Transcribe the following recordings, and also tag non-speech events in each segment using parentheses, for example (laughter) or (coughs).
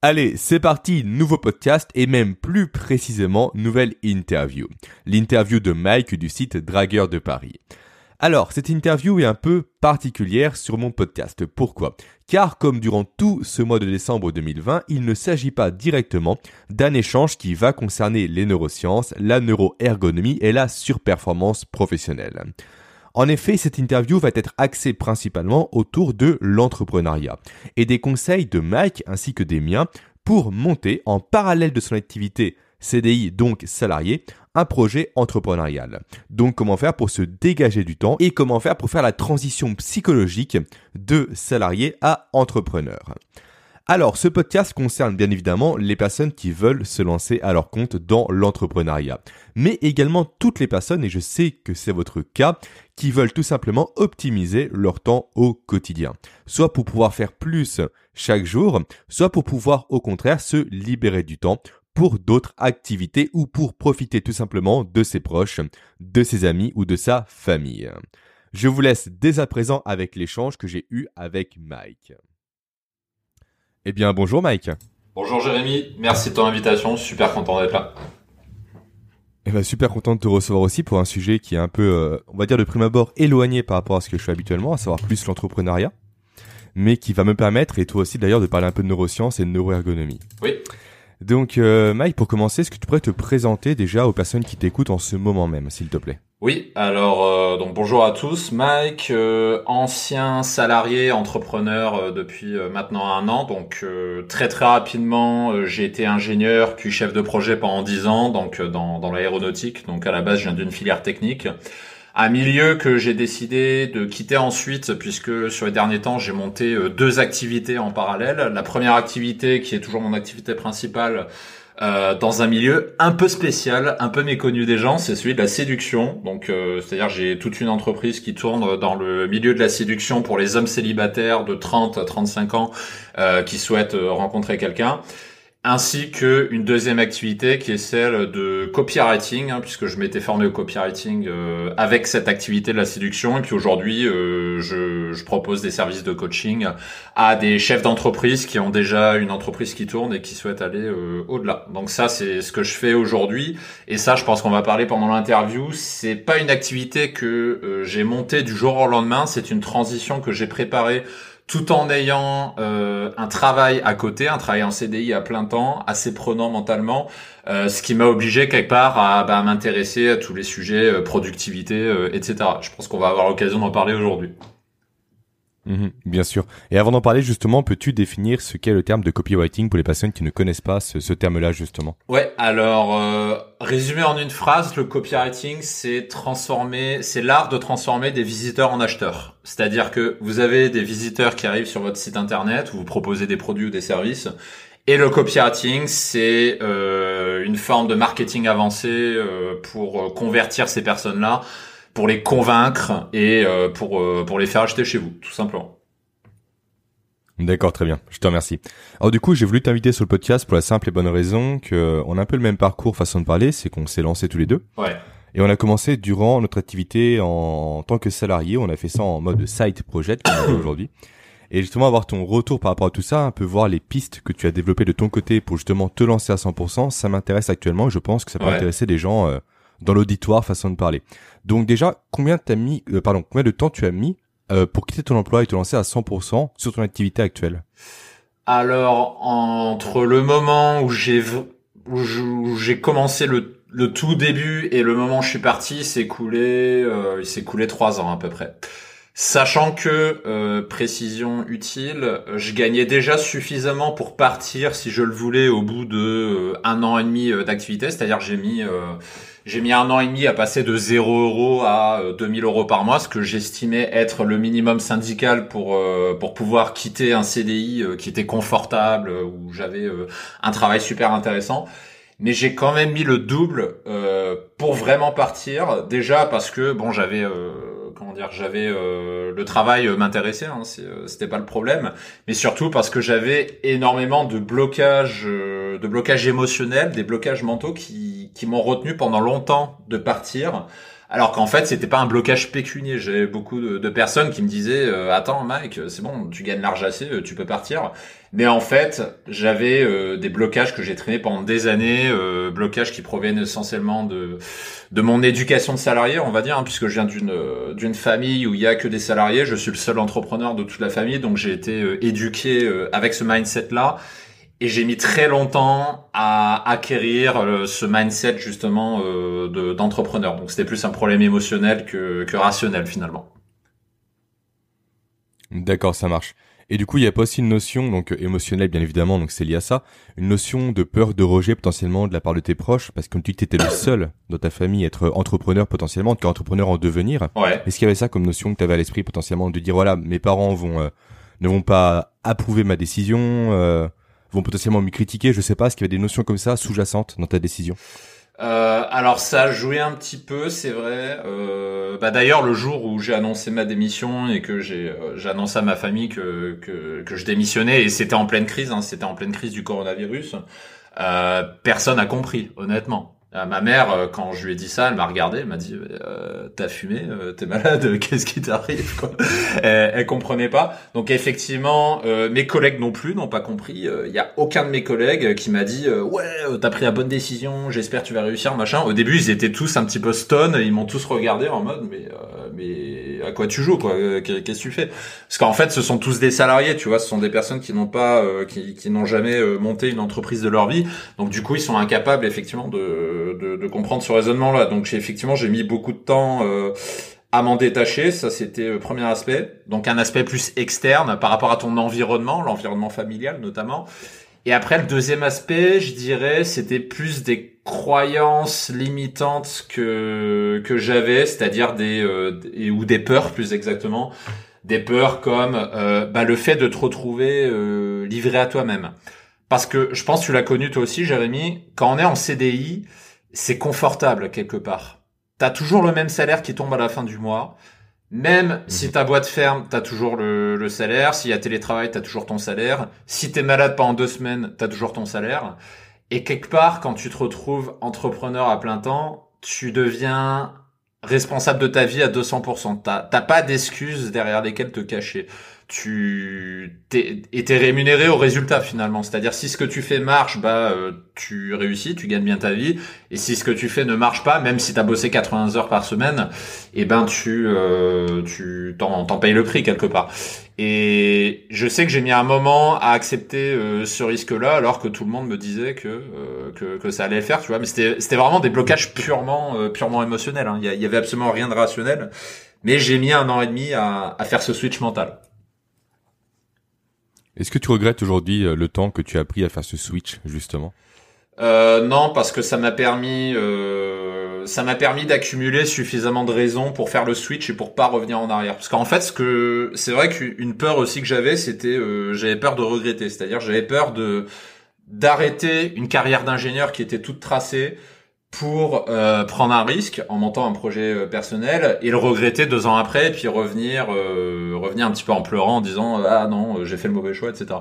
Allez, c'est parti, nouveau podcast et même plus précisément nouvelle interview. L'interview de Mike du site Dragueur de Paris. Alors, cette interview est un peu particulière sur mon podcast. Pourquoi? Car comme durant tout ce mois de décembre 2020, il ne s'agit pas directement d'un échange qui va concerner les neurosciences, la neuroergonomie et la surperformance professionnelle. En effet, cette interview va être axée principalement autour de l'entrepreneuriat et des conseils de Mike ainsi que des miens pour monter en parallèle de son activité CDI, donc salarié, un projet entrepreneurial. Donc comment faire pour se dégager du temps et comment faire pour faire la transition psychologique de salarié à entrepreneur? Alors, ce podcast concerne bien évidemment les personnes qui veulent se lancer à leur compte dans l'entrepreneuriat, mais également toutes les personnes, et je sais que c'est votre cas, qui veulent tout simplement optimiser leur temps au quotidien, soit pour pouvoir faire plus chaque jour, soit pour pouvoir au contraire se libérer du temps pour d'autres activités ou pour profiter tout simplement de ses proches, de ses amis ou de sa famille. Je vous laisse dès à présent avec l'échange que j'ai eu avec Mike. Eh bien, bonjour Mike. Bonjour Jérémy, merci de ton invitation, super content d'être là. Eh bien, super content de te recevoir aussi pour un sujet qui est un peu, euh, on va dire de prime abord, éloigné par rapport à ce que je fais habituellement, à savoir plus l'entrepreneuriat, mais qui va me permettre, et toi aussi d'ailleurs, de parler un peu de neurosciences et de neuroergonomie. Oui. Donc, euh, Mike, pour commencer, est-ce que tu pourrais te présenter déjà aux personnes qui t'écoutent en ce moment même, s'il te plaît? Oui, alors euh, donc bonjour à tous, Mike, euh, ancien salarié entrepreneur euh, depuis maintenant un an, donc très très rapidement j'ai été ingénieur puis chef de projet pendant dix ans, donc dans, dans l'aéronautique, donc à la base je viens d'une filière technique. Un milieu que j'ai décidé de quitter ensuite puisque sur les derniers temps j'ai monté deux activités en parallèle. La première activité qui est toujours mon activité principale euh, dans un milieu un peu spécial, un peu méconnu des gens, c'est celui de la séduction. Donc, euh, c'est-à-dire j'ai toute une entreprise qui tourne dans le milieu de la séduction pour les hommes célibataires de 30 à 35 ans euh, qui souhaitent rencontrer quelqu'un ainsi que une deuxième activité qui est celle de copywriting, hein, puisque je m'étais formé au copywriting euh, avec cette activité de la séduction, et puis aujourd'hui euh, je, je, propose des services de coaching à des chefs d'entreprise qui ont déjà une entreprise qui tourne et qui souhaitent aller euh, au-delà. Donc ça c'est ce que je fais aujourd'hui, et ça je pense qu'on va parler pendant l'interview. C'est pas une activité que j'ai montée du jour au lendemain, c'est une transition que j'ai préparée tout en ayant euh, un travail à côté, un travail en CDI à plein temps, assez prenant mentalement, euh, ce qui m'a obligé quelque part à bah, m'intéresser à tous les sujets euh, productivité, etc. Je pense qu'on va avoir l'occasion d'en parler aujourd'hui. Mhm, bien sûr. Et avant d'en parler justement, peux-tu définir ce qu'est le terme de copywriting pour les personnes qui ne connaissent pas ce, terme-là justement? Ouais. Alors, euh, résumé en une phrase, le copywriting, c'est transformer, c'est l'art de transformer des visiteurs en acheteurs. C'est-à-dire que vous avez des visiteurs qui arrivent sur votre site internet, où vous proposez des produits ou des services, et le copywriting, c'est euh, une forme de marketing avancé euh, pour convertir ces personnes-là pour les convaincre et euh, pour euh, pour les faire acheter chez vous, tout simplement. D'accord, très bien. Je te remercie. Alors du coup, j'ai voulu t'inviter sur le podcast pour la simple et bonne raison que on a un peu le même parcours, façon de parler, c'est qu'on s'est lancé tous les deux. Ouais. Et on a commencé durant notre activité en, tant que salarié. On a fait ça en mode side project comme aujourd'hui. Et justement avoir ton retour par rapport à tout ça, un peu voir les pistes que tu as développées de ton côté pour justement te lancer à 100%, ça m'intéresse actuellement. Je pense que ça peut intéresser des gens euh, dans l'auditoire, façon de parler. Donc déjà, combien t'as mis, euh, pardon, combien de temps tu as mis euh, pour quitter ton emploi et te lancer à 100% sur ton activité actuelle? Alors entre le moment où j'ai où j'ai commencé le, le tout début et le moment où je suis parti, c'est coulé, euh, il s'est coulé trois ans à peu près. Sachant que, euh, précision utile, je gagnais déjà suffisamment pour partir si je le voulais au bout de euh, un an et demi euh, d'activité, c'est-à-dire j'ai mis j'ai mis un an et demi à passer de 0 euros à 2000 euros par mois, ce que j'estimais être le minimum syndical pour pour pouvoir quitter un CDI qui était confortable, où j'avais un travail super intéressant mais j'ai quand même mis le double euh, pour vraiment partir. Déjà parce que bon, j'avais euh, comment dire, j'avais euh, le travail m'intéressait, hein, c'était pas le problème, mais surtout parce que j'avais énormément de blocages, de blocages émotionnels, des blocages mentaux qui qui m'ont retenu pendant longtemps de partir Alors qu'en fait, c'était pas un blocage pécunier. J'avais beaucoup de, personnes qui me disaient euh, "Attends, Mike, c'est bon, tu gagnes l'argent assez, euh, tu peux partir." Mais en fait, j'avais euh, des blocages que j'ai traînés pendant des années, blocages qui proviennent essentiellement de de mon éducation de salarié, on va dire, hein, puisque je viens d'une d'une famille où il y a que des salariés. Je suis le seul entrepreneur de toute la famille, donc j'ai été éduqué avec ce mindset là. Et j'ai mis très longtemps à acquérir euh, ce mindset justement euh, d'entrepreneur. Donc c'était plus un problème émotionnel que, que rationnel finalement. D'accord, ça marche. Et du coup, il y a pas aussi une notion, donc émotionnelle bien évidemment, donc c'est lié à ça, une notion de peur de rejet potentiellement de la part de tes proches, parce que comme tu étais le seul dans ta famille à être entrepreneur potentiellement, en entrepreneur en devenir. Ouais. Est-ce qu'il y avait ça comme notion que tu avais à l'esprit potentiellement de dire voilà, mes parents vont euh, ne vont pas approuver ma décision, euh, vont potentiellement me critiquer, je sais pas, est-ce qu'il y avait des notions comme ça sous-jacentes dans ta décision? Euh, alors ça a joué un petit peu, c'est vrai. Euh, bah d'ailleurs le jour où j'ai annoncé ma démission et que j'ai euh, annoncé à ma famille que, que, je démissionnais et c'était en pleine crise, hein, c'était en pleine crise du coronavirus. Personne a compris, honnêtement. Euh, ma mère, euh, quand je lui ai dit ça, elle m'a regardé, elle m'a dit euh, "T'as fumé T'es malade (laughs) Qu'est-ce qui t'arrive (laughs) elle, elle, comprenait pas. Donc effectivement, mes collègues non plus n'ont pas compris. Il y a aucun de mes collègues qui m'a dit "Ouais, t'as pris la bonne décision. J'espère que tu vas réussir, machin." Au début, ils étaient tous un petit peu stone. Ils m'ont tous regardé en mode "Mais mais à quoi tu joues quoi Qu'est-ce que tu fais? Parce qu'en fait, ce sont tous des salariés. Tu vois, ce sont des personnes qui n'ont pas, qui, qui n'ont jamais monté une entreprise de leur vie. Donc du coup, ils sont incapables effectivement de de, comprendre ce raisonnement-là. Donc effectivement, j'ai mis beaucoup de temps euh, à m'en détacher. Ça, c'était le premier aspect. Donc un aspect plus externe par rapport à ton environnement, l'environnement familial notamment. Et après, le deuxième aspect, je dirais, c'était plus des croyances limitantes que que j'avais, c'est-à-dire des euh, ou des peurs plus exactement, des peurs comme euh, bah, le fait de te retrouver livré à toi-même. Parce que je pense tu l'as connu toi aussi, Jérémy, quand on est en CDI, c'est confortable quelque part. T'as toujours le même salaire qui tombe à la fin du mois. Même si mhm. ta boîte ferme, t'as toujours le, salaire. S'il y a télétravail, t'as toujours ton salaire. Si t'es malade pendant deux semaines, t'as toujours ton salaire. Et quelque part, quand tu te retrouves entrepreneur à plein temps, tu deviens responsable de ta vie à 200%. T'as pas d'excuses derrière lesquelles te cacher tu t'es, rémunéré au résultat finalement. C'est-à-dire si ce que tu fais marche, bah euh, tu réussis, tu gagnes bien ta vie. Et si ce que tu fais ne marche pas, même si t'as bossé 80 heures par semaine, et eh ben tu euh, tu t'en, payes le prix quelque part. Et je sais que j'ai mis un moment à accepter euh, ce risque-là, alors que tout le monde me disait que que, que ça allait le faire, tu vois. Mais c'était c'était vraiment des blocages purement purement émotionnels. Hein. Il y, avait absolument rien de rationnel. Mais j'ai mis un an et demi à, à faire ce switch mental. Est-ce que tu regrettes aujourd'hui euh, le temps que tu as pris à faire ce switch justement? Euh, Non, parce que ça m'a permis, euh, ça m'a permis d'accumuler suffisamment de raisons pour faire le switch et pour pas revenir en arrière. Parce qu'en fait, ce que c'est vrai qu'une peur aussi que j'avais, c'était euh, j'avais peur de regretter. C'est-à-dire j'avais peur de d'arrêter une carrière d'ingénieur qui était toute tracée pour euh, prendre un risque en montant un projet euh, personnel et le regretter deux ans après et puis revenir euh, revenir un petit peu en pleurant en disant ah non j'ai fait le mauvais choix etc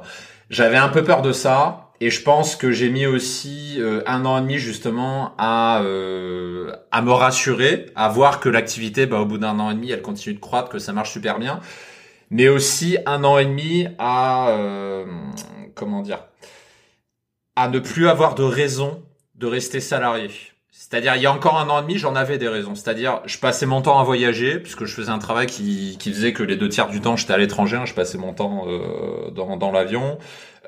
j'avais un peu peur de ça et je pense que j'ai mis aussi un an et demi justement à à me rassurer à voir que l'activité bah, au bout d'un an et demi elle continue de croître que ça marche super bien mais aussi un an et demi à comment dire à ne plus avoir de raison de rester salarié c'est-à-dire, il y a encore un an et demi, j'en avais des raisons. C'est-à-dire, je passais mon temps à voyager, puisque je faisais un travail qui, qui faisait que les deux tiers du temps, j'étais à l'étranger. Hein, je passais mon temps euh, dans, dans l'avion.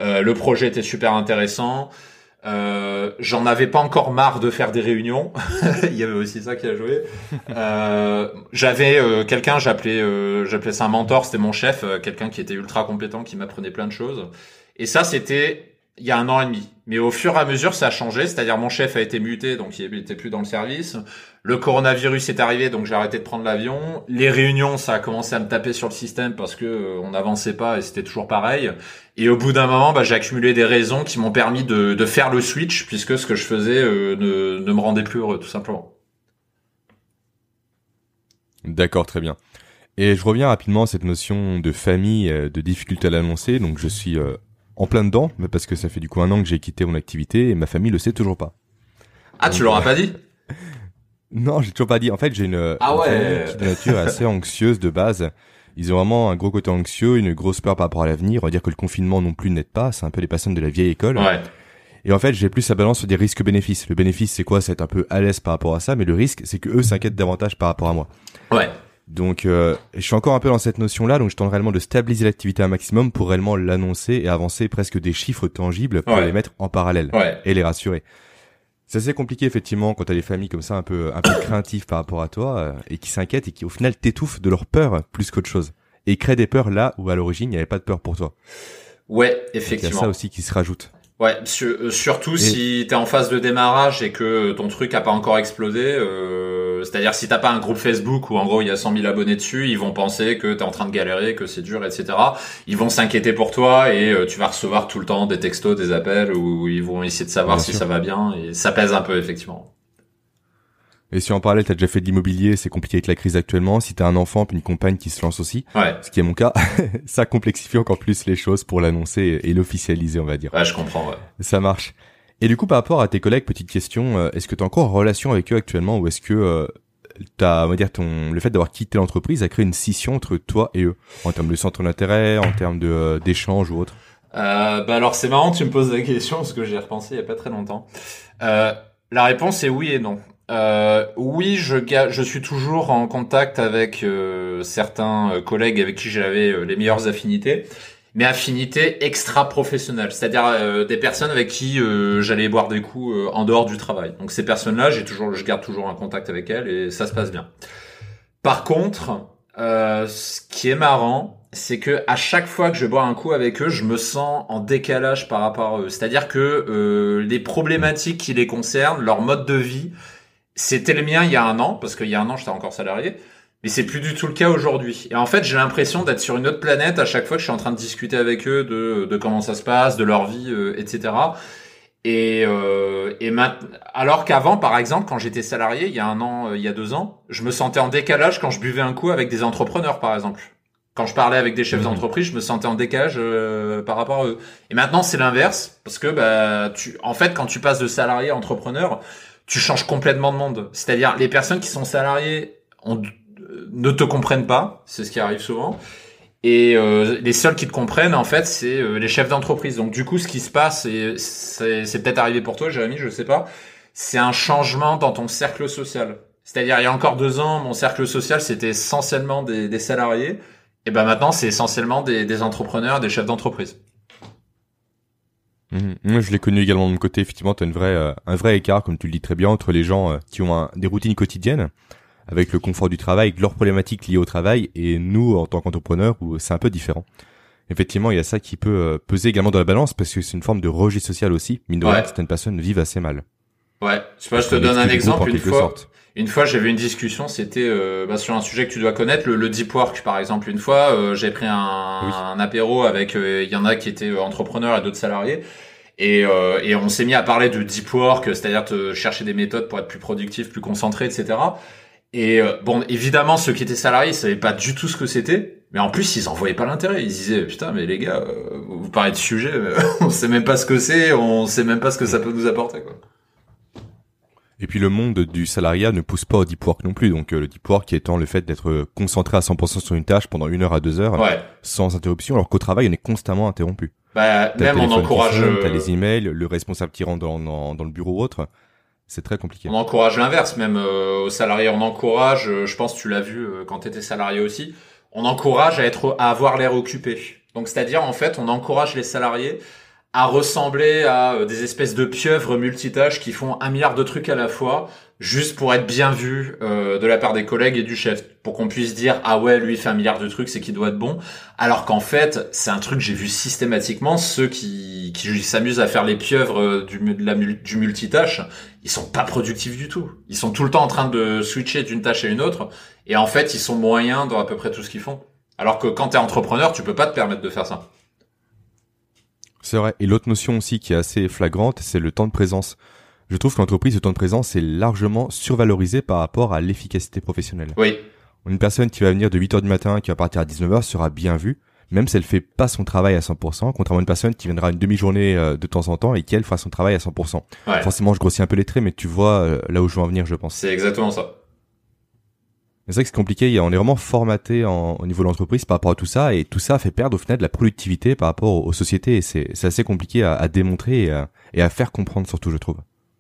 Euh, le projet était super intéressant. Euh, j'en avais pas encore marre de faire des réunions. (laughs) il y avait aussi ça qui a joué. Euh, j'avais euh, quelqu'un, j'appelais, j'appelais ça un mentor. C'était mon chef, quelqu'un qui était ultra compétent, qui m'apprenait plein de choses. Et ça, c'était il y a un an et demi. Mais au fur et à mesure, ça a changé. C'est-à-dire, mon chef a été muté, donc il était plus dans le service. Le coronavirus est arrivé, donc j'ai arrêté de prendre l'avion. Les réunions, ça a commencé à me taper sur le système parce que euh, on n'avançait pas et c'était toujours pareil. Et au bout d'un moment, bah, j'ai accumulé des raisons qui m'ont permis de, de, faire le switch, puisque ce que je faisais euh, ne, ne me rendait plus heureux, tout simplement. D'accord, très bien. Et je reviens rapidement à cette notion de famille, euh, de difficulté à l'annoncer. Donc je suis en plein dedans, mais parce que ça fait du coup un an que j'ai quitté mon activité et ma famille le sait toujours pas. Ah, tu l'auras pas dit (laughs) Non, j'ai toujours pas dit. En fait, j'ai une, ah une ouais. famille qui de nature assez anxieuse de base. Ils ont vraiment un gros côté anxieux, une grosse peur par rapport à l'avenir. On va dire que le confinement non plus n'aide pas. C'est un peu les personnes de la vieille école. Ouais. Et en fait, j'ai plus la balance sur des risques-bénéfices. Le bénéfice, c'est quoi? C'est être un peu à l'aise par rapport à ça, mais le risque, c'est que eux s'inquiètent davantage par rapport à moi. Ouais. Donc, euh, je suis encore un peu dans cette notion-là, donc je tente réellement de stabiliser l'activité un maximum pour réellement l'annoncer et avancer presque des chiffres tangibles pour Ouais. les mettre en parallèle Ouais. et les rassurer. C'est assez compliqué effectivement quand t'as des familles comme ça un peu un peu (coughs) craintives par rapport à toi euh, et qui s'inquiètent et qui au final t'étouffent de leur peur plus qu'autre chose et créent des peurs là où à l'origine il n'y avait pas de peur pour toi. Ouais, Donc, Il y a effectivement. ça aussi qui se rajoute. Ouais, euh, surtout Et- si t'es en phase de démarrage et que ton truc a pas encore explosé. Euh, C'est-à-dire si t'as pas un groupe Facebook où en gros il y a 100 000 abonnés dessus, ils vont penser que t'es en train de galérer, que c'est dur, etc. Ils vont s'inquiéter pour toi et euh, tu vas recevoir tout le temps des textos, des appels où ils vont essayer de savoir Bien si sûr. ça va bien et ça pèse un peu effectivement. Et si en parallèle t'as déjà fait de l'immobilier, c'est compliqué avec la crise actuellement. Si t'as un enfant puis une compagne qui se lance aussi, Ouais, ce qui est mon cas, (laughs) ça complexifie encore plus les choses pour l'annoncer et l'officialiser, on va dire. ouais, je comprends. Ouais. Ça marche. Et du coup, par rapport à tes collègues, petite question, euh, est-ce que tu es encore en relation avec eux actuellement ou est-ce que euh, t'as, on va dire, ton, le fait d'avoir quitté l'entreprise a créé une scission entre toi et eux en termes de centre d'intérêt, en termes de euh, d'échange ou autre? Euh, bah alors c'est marrant, tu me poses la question parce que j'y ai repensé il y a pas très longtemps. Euh, la réponse est oui et non. Euh, oui, je, je suis toujours en contact avec euh, certains euh, collègues avec qui j'avais euh, les meilleures affinités, mais affinités extra-professionnelles, c'est-à-dire euh, des personnes avec qui j'allais boire des coups en dehors du travail. Donc ces personnes-là, j'ai toujours, je garde toujours un contact avec elles et ça se passe bien. Par contre, ce qui est marrant, c'est que à chaque fois que je bois un coup avec eux, je me sens en décalage par rapport à eux. C'est-à-dire que les problématiques qui les concernent, leur mode de vie, c'était le mien il y a un an, parce qu'il y a un an j'étais encore salarié, mais c'est plus du tout le cas aujourd'hui. Et en fait, j'ai l'impression d'être sur une autre planète à chaque fois que je suis en train de discuter avec eux de, de comment ça se passe, de leur vie, euh, etc. Et, euh, et maintenant, alors qu'avant, par exemple, quand j'étais salarié, il y a un an, euh, il y a deux ans, je me sentais en décalage quand je buvais un coup avec des entrepreneurs, par exemple. Quand je parlais avec des chefs Mhm. d'entreprise, je me sentais en décalage euh, par rapport à eux. Et maintenant, c'est l'inverse, parce que bah, tu, en fait, quand tu passes de salarié à entrepreneur, tu changes complètement de monde. C'est-à-dire, les personnes qui sont salariées ont- euh, ne te comprennent pas, c'est ce qui arrive souvent. Et euh, les seuls qui te comprennent, en fait, c'est euh, les chefs d'entreprise. Donc du coup, ce qui se passe, et c'est peut-être arrivé pour toi, Jérémy, je sais pas, c'est un changement dans ton cercle social. C'est-à-dire, il y a encore deux ans, mon cercle social, c'était essentiellement des, des salariés. Et ben maintenant, c'est essentiellement des, des entrepreneurs, des chefs d'entreprise. Mhm. Moi, je l'ai connu également de mon côté. Effectivement, t'as une vraie, euh, un vrai écart, comme tu le dis très bien, entre les gens euh, qui ont un- des routines quotidiennes avec le confort du travail, leurs problématiques liées au travail, et nous, en tant qu'entrepreneurs, où c'est un peu différent. Effectivement, il y a ça qui peut euh, peser également dans la balance parce que c'est une forme de rejet social aussi. Mine de rien, Ouais. certaines personnes vivent assez mal. Ouais, je sais pas, je te On donne un exemple. Une fois, sorte. Une fois, j'avais une discussion, c'était euh, bah, sur un sujet que tu dois connaître, le, le deep work, par exemple. Une fois, euh, j'ai pris un, Oui. un apéro avec, euh, il y en a qui étaient entrepreneurs et d'autres salariés, et, euh, et on s'est mis à parler de deep work, c'est-à-dire te chercher des méthodes pour être plus productif, plus concentré, etc. Et bon, évidemment, ceux qui étaient salariés, ils savaient pas du tout ce que c'était, mais en plus, ils en voyaient pas l'intérêt. Ils disaient, putain, mais les gars, vous parlez de sujet, (laughs) on sait même pas ce que c'est, on sait même pas ce que ça peut nous apporter, quoi. Et puis le monde du salariat ne pousse pas au deep work non plus. Donc euh, le deep work étant le fait d'être euh, concentré à 100% sur une tâche pendant une heure à deux heures Ouais. sans interruption, alors qu'au travail on est constamment interrompu. Bah, T'as même on qui encourage. sonne, euh, T'as les emails, le responsable qui rentre dans, dans, dans le bureau ou autre. C'est très compliqué. On encourage l'inverse, même euh, aux salariés. On encourage, euh, je pense tu l'as vu quand tu étais salarié aussi, on encourage à être, à avoir l'air occupé. Donc c'est-à-dire en fait, on encourage les salariés à ressembler à euh, des espèces de pieuvres multitâches qui font un milliard de trucs à la fois, juste pour être bien vu euh, de la part des collègues et du chef, pour qu'on puisse dire ah ouais lui fait un milliard de trucs, c'est qu'il doit être bon. Alors qu'en fait, c'est un truc que j'ai vu systématiquement ceux qui qui s'amusent à faire les pieuvres euh, du du multitâche ils sont pas productifs du tout. Ils sont tout le temps en train de switcher d'une tâche à une autre, et en fait, ils sont moyens dans à peu près tout ce qu'ils font. Alors que quand t'es entrepreneur, tu peux pas te permettre de faire ça. C'est vrai. Et l'autre notion aussi qui est assez flagrante, c'est le temps de présence. Je trouve que l'entreprise, le temps de présence est largement survalorisé par rapport à l'efficacité professionnelle. Oui, Une personne qui va venir de 8 heures du matin, qui va partir à 19 heures sera bien vue. même si elle fait pas son travail à 100%, contrairement à une personne qui viendra une demi-journée euh, de temps en temps et qui elle fera son travail à 100%. Forcément, je grossis un peu les traits, mais tu vois euh, là où je veux en venir, je pense. C'est exactement ça. C'est vrai que c'est compliqué, on est vraiment formaté en, au niveau de l'entreprise par rapport à tout ça, et tout ça fait perdre au final de la productivité par rapport aux, sociétés, et c'est assez compliqué à, à démontrer et à, et à, faire comprendre surtout, je trouve.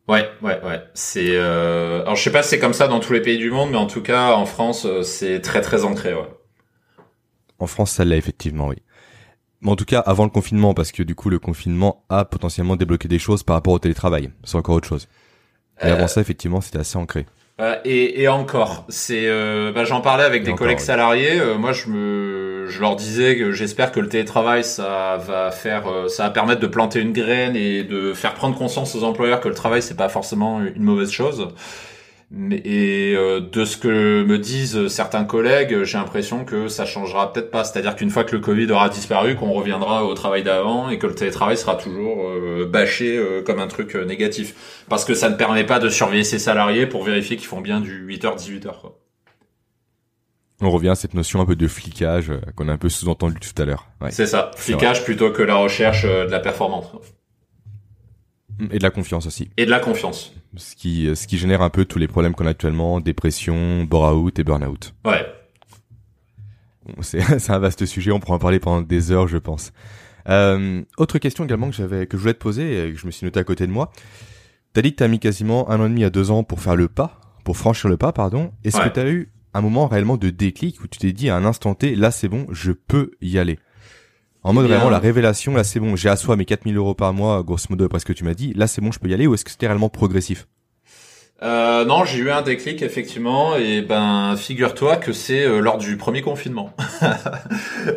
Ouais, ouais, ouais. C'est, euh... alors je sais pas si c'est comme ça dans tous les pays du monde, mais en tout cas en France, euh, c'est très très ancré. Ouais. En France, ça l'est effectivement, oui. Mais en tout cas, avant le confinement, parce que du coup, le confinement a potentiellement débloqué des choses par rapport au télétravail. C'est encore autre chose. Et avant euh, ça, effectivement, c'était assez ancré. Euh, et, et, encore, c'est, euh, bah, j'en parlais avec des collègues salariés. Euh, moi, je me, je leur disais que j'espère que le télétravail, ça va faire, ça va permettre de planter une graine et de faire prendre conscience aux employeurs que le travail, c'est pas forcément une mauvaise chose. Et euh, de ce que me disent certains collègues, j'ai l'impression que ça changera peut-être pas. C'est-à-dire qu'une fois que le Covid aura disparu, qu'on reviendra au travail d'avant et que le télétravail sera toujours euh, bâché euh, comme un truc négatif. Parce que ça ne permet pas de surveiller ses salariés pour vérifier qu'ils font bien du 8h, 18h. On revient à cette notion un peu de flicage qu'on a un peu sous-entendu tout à l'heure. c'est ça, flicage plutôt que la recherche de la performance. Et de la confiance aussi. Et de la confiance. Ce qui, ce qui génère un peu tous les problèmes qu'on a actuellement, dépression, bore-out et burn-out. Ouais. C'est, (laughs) c'est un vaste sujet, on pourra en parler pendant des heures, je pense. Euh, autre question également que j'avais, que je voulais te poser et que je me suis noté à côté de moi. T'as dit que t'as mis quasiment un an et demi à deux ans pour faire le pas, pour franchir le pas, pardon. Est-ce que t'as eu un moment réellement de déclic où tu t'es dit à un instant T, là c'est bon, je peux y aller? En mode vraiment la révélation, là c'est bon, j'ai à soi mes 4000 euros par mois, grosso modo après ce que tu m'as dit, là c'est bon, je peux y aller ou est-ce que c'était réellement progressif? Euh, non, j'ai eu un déclic effectivement, et ben figure-toi que c'est euh, lors du premier confinement. (laughs)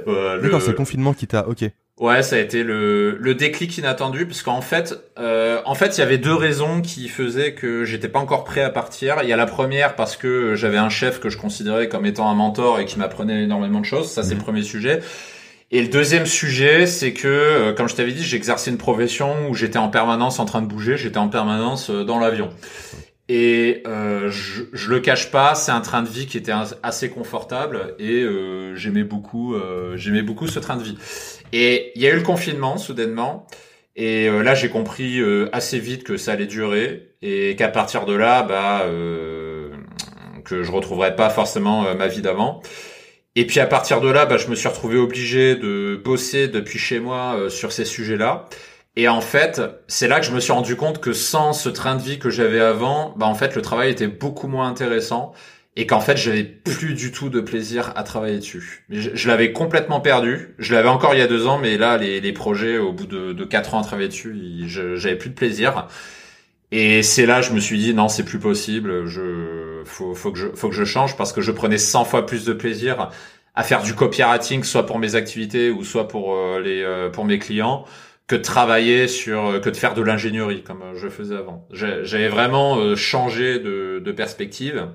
euh, D'accord, c'est le confinement qui t'a, ok. Ouais, ça a été le, le déclic inattendu, parce qu'en fait, euh, en fait, il y avait deux raisons qui faisaient que j'étais pas encore prêt à partir. Il y a la première parce que j'avais un chef que je considérais comme étant un mentor et qui m'apprenait énormément de choses. Ça, c'est le mhm. premier sujet. Et le deuxième sujet, c'est que, euh, comme je t'avais dit, j'exerçais une profession où j'étais en permanence en train de bouger, j'étais en permanence euh, dans l'avion. Et euh, je, je le cache pas, c'est un train de vie qui était assez confortable et euh, j'aimais beaucoup, j'aimais beaucoup ce train de vie. Et il y a eu le confinement soudainement. Et là, j'ai compris assez vite que ça allait durer et qu'à partir de là, bah, que je retrouverais pas forcément ma vie d'avant. Et puis à partir de là, bah, je me suis retrouvé obligé de bosser depuis chez moi euh, sur ces sujets-là. Et en fait, c'est là que je me suis rendu compte que sans ce train de vie que j'avais avant, bah en fait le travail était beaucoup moins intéressant et qu'en fait j'avais plus du tout de plaisir à travailler dessus. Je, je l'avais complètement perdu. Je l'avais encore il y a deux ans, mais là les, les projets au bout de, de quatre ans à travailler dessus, j'avais plus de plaisir. Et c'est là je me suis dit non c'est plus possible. Je faut, faut que je, faut que je change parce que je prenais 100 fois plus de plaisir à faire du copywriting, soit pour mes activités ou soit pour euh, les, euh, pour mes clients, que de travailler sur, euh, que de faire de l'ingénierie comme je faisais avant. J'avais vraiment changé de, de perspective.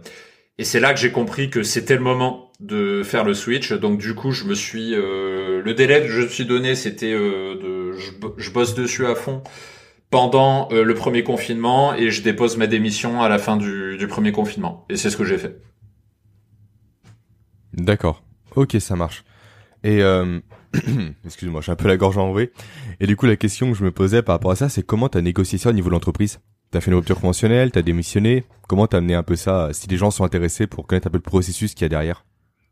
Et c'est là que j'ai compris que c'était le moment de faire le switch. Donc du coup, je me suis le délai que je me suis donné, c'était de je, je, bosse dessus à fond pendant euh, le premier confinement et je dépose ma démission à la fin du, premier confinement. Et c'est ce que j'ai fait. D'accord. Ok, ça marche. Et euh... (clears throat) excuse-moi, j'ai un peu la gorge enrouée. Et du coup, la question que je me posais par rapport à ça, c'est comment t'as négocié ça au niveau de l'entreprise? T'as fait une rupture conventionnelle, t'as démissionné. Comment t'as amené un peu ça Si les gens sont intéressés pour connaître un peu le processus qu'il y a derrière?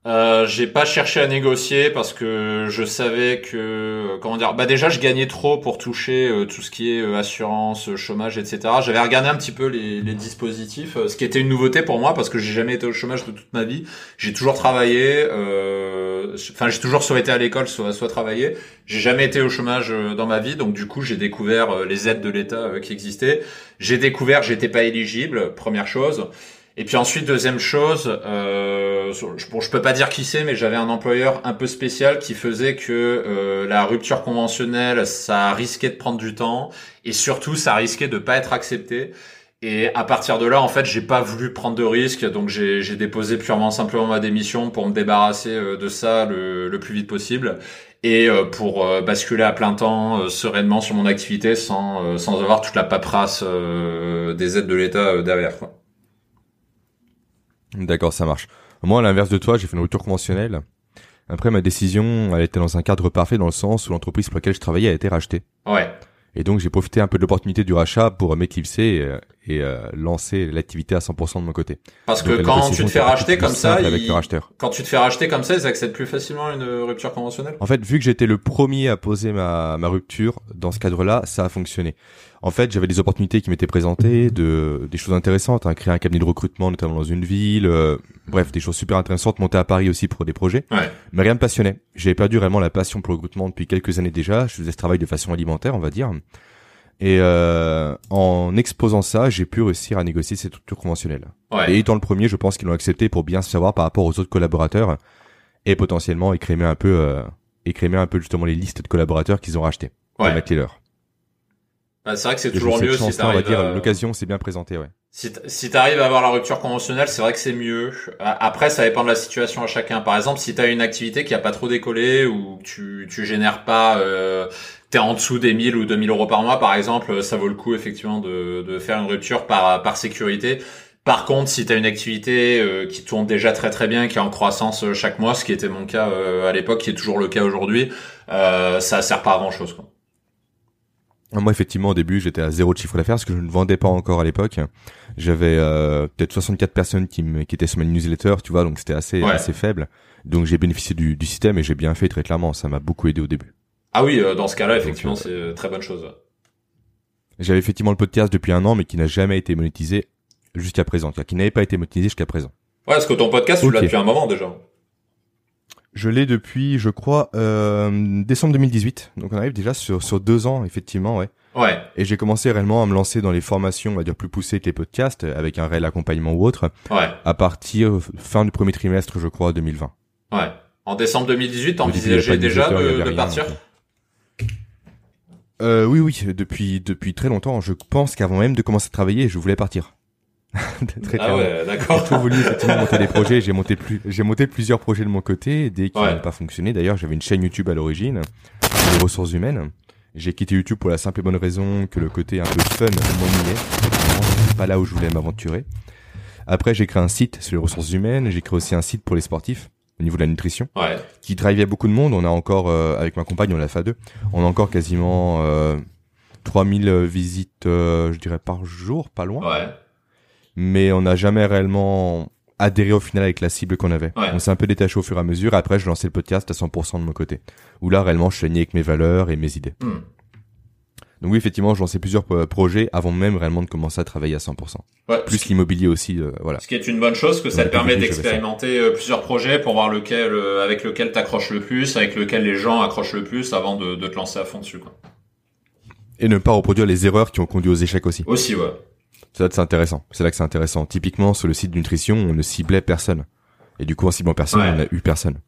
Euh, j'ai pas cherché à négocier parce que je savais que comment dire bah déjà je gagnais trop pour toucher euh, tout ce qui est euh, assurance chômage etc j'avais regardé un petit peu les, les, dispositifs ce qui était une nouveauté pour moi parce que j'ai jamais été au chômage de toute ma vie. J'ai toujours travaillé enfin j'ai toujours soit été à l'école soit soit travaillé. J'ai jamais été au chômage dans ma vie. Donc du coup j'ai découvert les aides de l'État qui existaient. J'ai découvert j'étais pas éligible première chose et puis ensuite, deuxième chose, euh, bon, je peux pas dire qui c'est, mais j'avais un employeur un peu spécial qui faisait que euh, la rupture conventionnelle, ça risquait de prendre du temps, et surtout, ça risquait de pas être accepté. Et à partir de là, en fait, j'ai pas voulu prendre de risques, donc j'ai déposé purement simplement ma démission pour me débarrasser euh, de ça le, le plus vite possible et euh, pour euh, basculer à plein temps sereinement sur mon activité sans sans avoir toute la paperasse des aides de l'État derrière. Quoi. D'accord, ça marche. Moi, à l'inverse de toi, j'ai fait une rupture conventionnelle. Après, ma décision, elle était dans un cadre parfait dans le sens où l'entreprise pour laquelle je travaillais a été rachetée. Ouais. Et donc, j'ai profité un peu de l'opportunité du rachat pour m'éclipser et, et euh, lancer l'activité à 100% de mon côté. Parce Donc, que quand tu te fais racheter comme ça, avec le racheteur. quand tu te fais racheter comme ça, ils acceptent plus facilement une rupture conventionnelle? En fait, vu que j'étais le premier à poser ma, ma rupture dans ce cadre-là, ça a fonctionné. En fait, j'avais des opportunités qui m'étaient présentées, de des choses intéressantes, hein, créer un cabinet de recrutement notamment dans une ville, euh, bref, des choses super intéressantes, monter à Paris aussi pour des projets. Ouais. Mais rien ne me passionnait. J'avais perdu réellement la passion pour le recrutement depuis quelques années déjà. Je faisais ce travail de façon alimentaire, on va dire. Et euh, en exposant ça, j'ai pu réussir à négocier cette rupture conventionnelle. Ouais. Et étant le premier, je pense qu'ils l'ont accepté pour bien se savoir par rapport aux autres collaborateurs et potentiellement écrémer un peu, euh, écrémer un peu justement les listes de collaborateurs qu'ils ont rachetés pour Ouais. mettre les leurs. Bah, c'est vrai que c'est toujours mieux si chance-là, on va t'arrives dire, l'occasion s'est bien présentée, ouais. Si si t'arrives à avoir la rupture conventionnelle, c'est vrai que c'est mieux. Après, ça dépend de la situation à chacun. Par exemple, si t'as une activité qui a pas trop décollé ou tu tu génères pas, euh, t'es en dessous des 1000 ou 2000 euros par mois, par exemple, ça vaut le coup effectivement de de faire une rupture par par sécurité. Par contre, si t'as une activité euh, qui tourne déjà très très bien, qui est en croissance euh, chaque mois, ce qui était mon cas euh, à l'époque, qui est toujours le cas aujourd'hui, euh, ça sert pas à grand chose. Quoi. Moi, effectivement, au début, j'étais à zéro de chiffre d'affaires parce que je ne vendais pas encore à l'époque. J'avais euh, peut-être 64 personnes qui, me, qui étaient sur ma newsletter, tu vois, donc c'était assez, Ouais. assez faible. Donc j'ai bénéficié du, du système et j'ai bien fait très clairement. Ça m'a beaucoup aidé au début. Ah oui, euh, dans ce cas-là, effectivement, Donc, c'est euh, très bonne chose. J'avais effectivement le podcast depuis un an, mais qui n'a jamais été monétisé jusqu'à présent, qui n'avait pas été monétisé jusqu'à présent. Ouais, parce que ton podcast, tu l'as depuis un moment déjà. Je l'ai depuis, je crois, euh, décembre 2018. Donc on arrive déjà sur, sur deux ans, effectivement, ouais. Ouais. Et j'ai commencé réellement à me lancer dans les formations, on va dire plus poussées que les podcasts, avec un réel accompagnement ou autre, Ouais, à partir fin du premier trimestre, je crois, 2020. ouais. En décembre 2018, Au début, il y avait t'envisageais pas de déjà de, avait de rien, partir donc, Euh, oui, oui, depuis depuis très longtemps. Je pense qu'avant même de commencer à travailler, je voulais partir. (laughs) très Ah ouais, J'ai d'accord. toujours voulu effectivement monter des projets. J'ai monté plus, j'ai monté plusieurs projets de mon côté, des qui Ouais. n'ont pas fonctionné. D'ailleurs, j'avais une chaîne YouTube à l'origine, les ressources humaines. J'ai quitté YouTube pour la simple et bonne raison que le côté un peu fun m'ennuyait. Pas là où je voulais m'aventurer. Après, j'ai créé un site sur les ressources humaines. J'ai créé aussi un site pour les sportifs au niveau de la nutrition Ouais, qui drivait beaucoup de monde. On a encore, euh, avec ma compagne, on l'a fait à deux, on a encore quasiment euh, 3000 visites, euh, je dirais, par jour, pas loin. ouais. Mais on n'a jamais réellement adhéré au final avec la cible qu'on avait. Ouais. On s'est un peu détaché au fur et à mesure. Après, je lançais le podcast à 100% de mon côté. Où là, réellement, je aligné avec mes valeurs et mes idées. Hmm. Donc oui, effectivement, je lançais plusieurs euh, projets avant même réellement de commencer à travailler à 100%. Ouais, Plus l'immobilier aussi, euh, voilà. Ce qui est une bonne chose, que ça te permet d'expérimenter euh, plusieurs projets pour voir lequel, euh, avec lequel t'accroches le plus, avec lequel les gens accrochent le plus avant de, de te lancer à fond dessus. Quoi. Et ne pas reproduire les erreurs qui ont conduit aux échecs aussi. Aussi, ouais. C'est là que c'est intéressant. C'est là que c'est intéressant. Typiquement, sur le site de nutrition, on ne ciblait personne. Et du coup, en ciblant personne, Ouais. on n'a eu personne.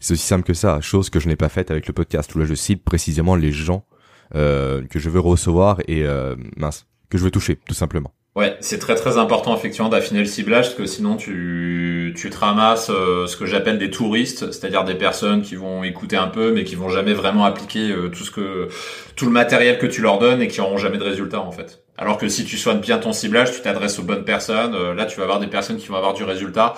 C'est aussi simple que ça. Chose que je n'ai pas faite avec le podcast, où là, je cible précisément les gens euh, que je veux recevoir et euh, mince, que je veux toucher, tout simplement. Ouais, c'est très très important effectivement d'affiner le ciblage parce que sinon tu tu te ramasses euh, ce que j'appelle des touristes, c'est-à-dire des personnes qui vont écouter un peu mais qui vont jamais vraiment appliquer euh, tout ce que tout le matériel que tu leur donnes et qui auront jamais de résultat en fait. Alors que si tu soignes bien ton ciblage, tu t'adresses aux bonnes personnes, euh, là tu vas avoir des personnes qui vont avoir du résultat,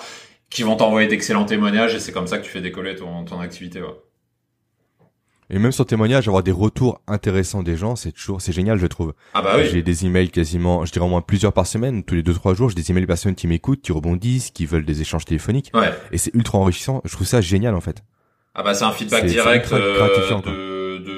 qui vont t'envoyer d'excellents témoignages et c'est comme ça que tu fais décoller ton ton activité. Ouais. Et même sur témoignage, avoir des retours intéressants des gens, c'est toujours, c'est génial, je trouve. Ah bah oui. J'ai des emails quasiment, je dirais au moins plusieurs par semaine, tous les deux trois jours, j'ai des emails de personnes qui m'écoutent, qui rebondissent, qui veulent des échanges téléphoniques. Ouais. Et c'est ultra enrichissant. Je trouve ça génial en fait. Ah bah c'est un feedback direct euh, gratifiant, quoi. de,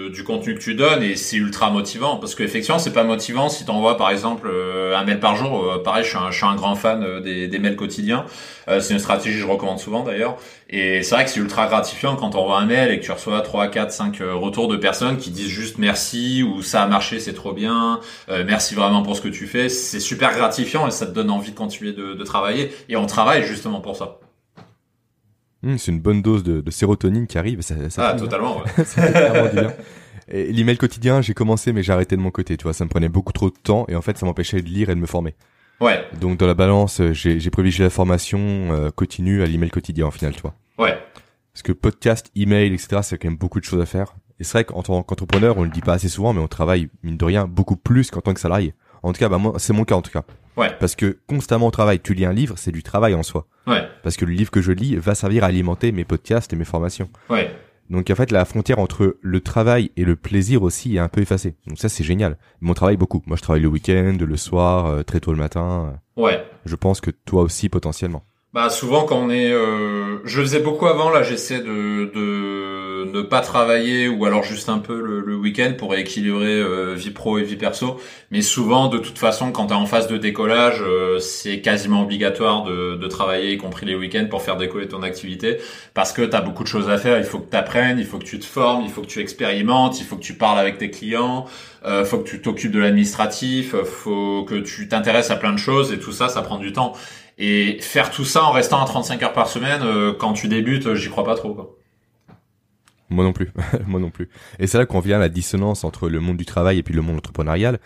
du contenu que tu donnes et c'est ultra motivant parce qu'effectivement c'est pas motivant si t'envoies par exemple euh, un mail par jour. Euh, pareil, je suis un, grand fan euh, des, mails quotidiens. C'est une stratégie que je recommande souvent d'ailleurs. Et c'est vrai que c'est ultra gratifiant quand t'envoies un mail et que tu reçois 3, 4, 5 euh, retours de personnes qui disent juste merci ou ça a marché, c'est trop bien, merci vraiment pour ce que tu fais. C'est super gratifiant et ça te donne envie de continuer de travailler. Et on travaille justement pour ça. Hum, c'est une bonne dose de, de sérotonine qui arrive. Ça, ça Ah, hein. totalement. Ouais. (laughs) L'email quotidien, j'ai commencé, mais j'ai arrêté de mon côté, tu vois. Ça me prenait beaucoup trop de temps et en fait, ça m'empêchait de lire et de me former. Ouais. Donc, dans la balance, j'ai j'ai privilégié la formation euh, continue à l'email quotidien, en final, tu vois. Ouais. Parce que podcast, email, etc., c'est quand même beaucoup de choses à faire. Et c'est vrai qu'en tant qu'entrepreneur, on le dit pas assez souvent, mais on travaille, mine de rien, beaucoup plus qu'en tant que salarié. En tout cas, bah, moi, c'est mon cas en tout cas. Ouais. Parce que constamment au travail, tu lis un livre, c'est du travail en soi. Ouais. Parce que le livre que je lis va servir à alimenter mes podcasts et mes formations. Ouais. Donc en fait, la frontière entre le travail et le plaisir aussi est un peu effacée. Donc ça, c'est génial. Mon travail beaucoup. Moi, je travaille le week-end, le soir, euh, très tôt le matin. Ouais. Je pense que toi aussi potentiellement. Bah souvent quand on est, euh, je faisais beaucoup avant. Là, j'essaie de, ne pas travailler ou alors juste un peu le, week-end pour équilibrer euh, vie pro et vie perso. Mais souvent, de toute façon, quand t'es en phase de décollage, euh, c'est quasiment obligatoire de, travailler, y compris les week-ends, pour faire décoller ton activité, parce que t'as beaucoup de choses à faire. Il faut que t'apprennes, il faut que tu te formes, il faut que tu expérimentes, il faut que tu parles avec tes clients, euh, faut que tu t'occupes de l'administratif, faut que tu t'intéresses à plein de choses et tout ça, ça prend du temps. Et faire tout ça en restant à 35 heures par semaine, euh, quand tu débutes, j'y crois pas trop. Quoi. Moi non plus, (laughs) moi non plus. Et c'est là qu'on vient à la dissonance entre le monde du travail et puis le monde entrepreneurial.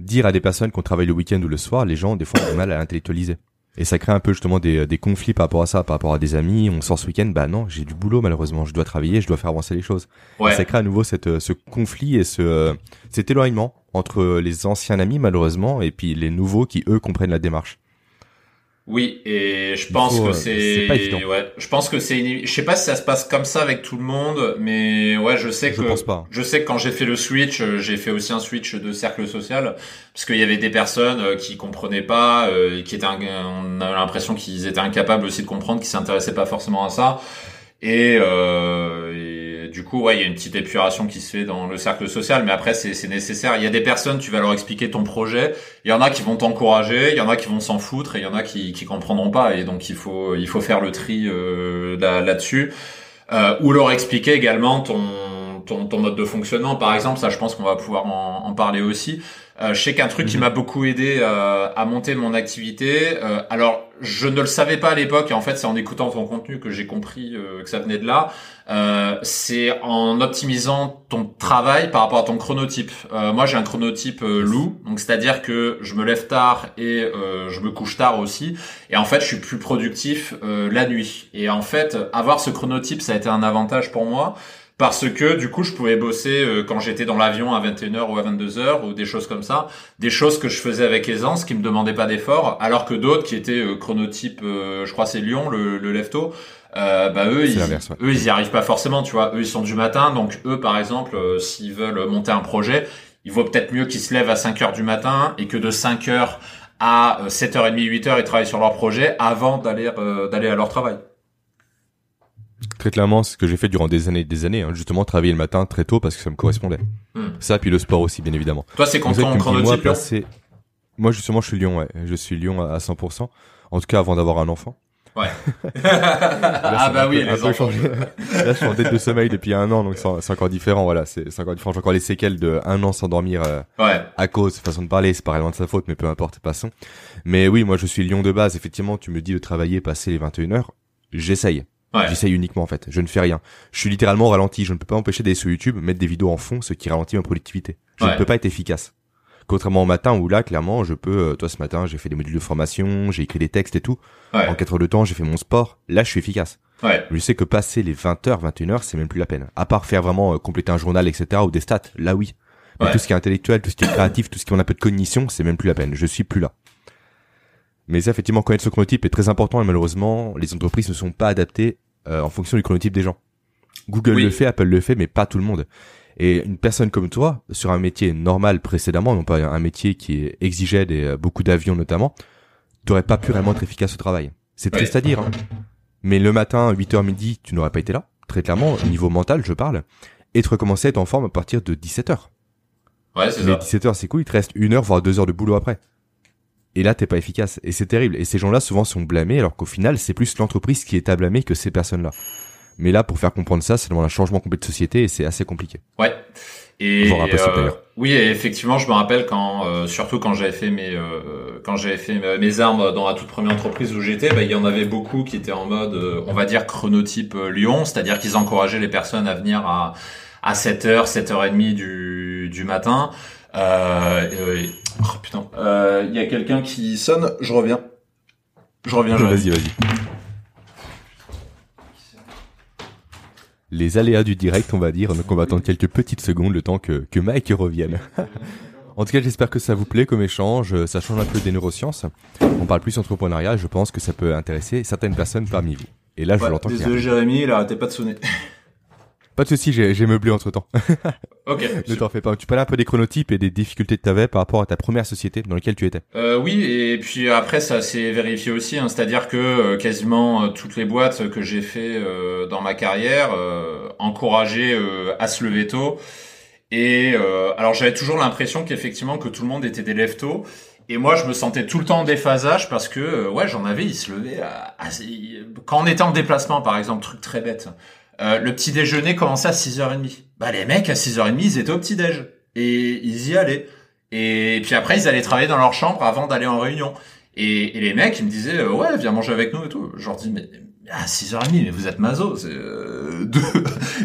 Dire à des personnes qu'on travaille le week-end ou le soir, les gens des fois ont du mal à intellectualiser. Et ça crée un peu justement des, des conflits par rapport à ça, par rapport à des amis. On sort ce week-end, bah non, j'ai du boulot malheureusement, je dois travailler, je dois faire avancer les choses. Ouais. Et ça crée à nouveau cette, ce conflit et ce, cet éloignement entre les anciens amis malheureusement et puis les nouveaux qui eux comprennent la démarche. Oui, et je pense faut, que euh, c'est, ouais, je pense que c'est, une- je sais pas si ça se passe comme ça avec tout le monde, mais ouais, je sais Je que, pense pas. je sais que quand j'ai fait le switch, euh, j'ai fait aussi un switch de cercle social, parce qu'il y avait des personnes euh, qui comprenaient pas, euh, qui étaient, on avait l'impression qu'ils étaient incapables aussi de comprendre, qui s'intéressaient pas forcément à ça, et, euh, coup, ouais, il y a une petite épuration qui se fait dans le cercle social, mais après, c'est nécessaire. Il y a des personnes, tu vas leur expliquer ton projet, il y en a qui vont t'encourager, il y en a qui vont s'en foutre, et il y en a qui qui comprendront pas, et donc il faut il faut faire le tri euh, là- là-dessus, euh, ou leur expliquer également ton ton, ton mode de fonctionnement. Par exemple, ça, je pense qu'on va pouvoir en, en parler aussi. Euh, je sais qu'un truc qui Mhm. m'a beaucoup aidé euh, à monter mon activité. euh, alors, je ne le savais pas à l'époque, et en fait, c'est en écoutant ton contenu que j'ai compris euh, que ça venait de là. Euh, c'est en optimisant ton travail par rapport à ton chronotype. Euh, moi, j'ai un chronotype loup, donc c'est-à-dire que je me lève tard et euh, je me couche tard aussi. Et en fait, je suis plus productif euh, la nuit. Et en fait, avoir ce chronotype, ça a été un avantage pour moi. Parce que du coup, je pouvais bosser euh, quand j'étais dans l'avion à 21h ou à 22h ou des choses comme ça, des choses que je faisais avec aisance, qui me demandaient pas d'effort, alors que d'autres qui étaient euh, chronotype, euh, je crois c'est Lyon, le, le lève-tôt, euh, bah eux ils, l'inverse, ouais. eux ils y arrivent pas forcément, tu vois. Eux ils sont du matin, donc eux par exemple, euh, s'ils veulent monter un projet, il vaut peut-être mieux qu'ils se lèvent à 5 heures du matin et que de 5 heures à euh, 7h30, 8h, ils travaillent sur leur projet avant d'aller euh, d'aller à leur travail. Très clairement, c'est ce que j'ai fait durant des années et des années, hein, justement travailler le matin très tôt parce que ça me correspondait. Hmm. Ça, puis le sport aussi, bien évidemment. Toi c'est quand me dit, moi, passer- Moi, justement, je suis Lyon, ouais. Je suis Lyon à à 100%. En tout cas, avant d'avoir un enfant. Ouais. (laughs) Là, ah bah oui, peu- les enfants. Là, je suis en tête de sommeil depuis un an, donc c'est encore différent, voilà. C'est encore différent. J'ai encore les séquelles de un an sans dormir euh, Ouais. à cause, façon de parler, c'est pas réellement de sa faute, mais peu importe, passons. Mais oui, moi, je suis Lyon de base. Effectivement, tu me dis de travailler, passer les 21 heures. J'essaye. Ouais. J'essaye uniquement, en fait. Je ne fais rien. Je suis littéralement ralenti. Je ne peux pas empêcher d'aller sur YouTube, mettre des vidéos en fond, ce qui ralentit ma productivité. Je Ouais. ne peux pas être efficace. Contrairement au matin où là, clairement, je peux, euh, toi, ce matin, j'ai fait des modules de formation, j'ai écrit des textes et tout. Ouais. En 4 heures de temps, j'ai fait mon sport. Là, je suis efficace. Ouais. Je sais que passer les 20h, 21h, c'est même plus la peine. À part faire vraiment euh, compléter un journal, etc., ou des stats, là oui. Mais tout ce qui est intellectuel, tout ce qui est créatif, tout ce qui en a un peu de cognition, c'est même plus la peine. Je suis plus là. Mais ça, effectivement, connaître ce chronotype est très important et malheureusement, les entreprises ne sont pas adaptées euh, en fonction du chronotype des gens. Google Oui. le fait, Apple le fait, mais pas tout le monde. Et une personne comme toi, sur un métier normal précédemment, non pas un métier qui exigeait des, euh, beaucoup d'avions notamment, t'aurais pas pu vraiment être efficace au travail. C'est Ouais. triste à dire, hein. Mais le matin, 8h midi, tu n'aurais pas été là. Très clairement, au niveau mental, je parle. Et tu recommençais à être en forme à partir de 17h. Ouais, c'est ça. 17h, c'est cool, il te reste une heure, voire deux heures de boulot après. Et là, t'es pas efficace. Et c'est terrible. Et ces gens-là, souvent, sont blâmés, alors qu'au final, c'est plus l'entreprise qui est à blâmer que ces personnes-là. Mais là, pour faire comprendre ça, ça demande un changement complet de société et c'est assez compliqué. Ouais. Et euh, oui, et effectivement, je me rappelle quand, euh, surtout quand j'avais fait mes, euh, quand j'avais fait mes- mes armes dans la toute première entreprise où j'étais, bah, il y en avait beaucoup qui étaient en mode, euh, on va dire chronotype euh, Lyon, c'est-à-dire qu'ils encourageaient les personnes à venir à à 7h, 7h30 du du matin. Euh, euh, oh, putain, Euh, il y a quelqu'un qui sonne, je reviens. Je reviens, je. Vas-y, vas-y. Les aléas du direct, on va dire. Donc, on va attendre quelques petites secondes le temps que, que Mike revienne. (laughs) En tout cas, j'espère que ça vous plaît comme échange. Ça change un peu des neurosciences. On parle plus entrepreneuriat. Je pense que ça peut intéresser certaines personnes parmi vous. Et là, je l'entends. Désolé, Jérémy, il arrêtait pas de sonner. (laughs) Pas de souci, j'ai meublé entre temps. (laughs) ok. ne t'en fais pas. Tu parlais un peu des chronotypes et des difficultés que tu avais par rapport à ta première société dans laquelle tu étais. Euh, oui, et puis après ça s'est vérifié aussi. Hein, C'est-à-dire que euh, quasiment euh, toutes les boîtes que j'ai fait euh, dans ma carrière encourageaient à se lever tôt. Et alors j'avais toujours l'impression qu'effectivement que tout le monde était des lève tôt. Et moi, je me sentais tout le temps en déphasage parce que, ouais, j'en avais, ils se levaient à, quand on était en déplacement, par exemple, truc très bête. Euh, le petit déjeuner commençait à 6h30. Bah les mecs à 6h30 ils étaient au petit déj et ils y allaient. Et puis après ils allaient travailler dans leur chambre avant d'aller en réunion. Et, les mecs ils me disaient euh, ouais viens manger avec nous et tout. Je leur dis mais à 6h30 mais vous êtes mazo, c'est euh,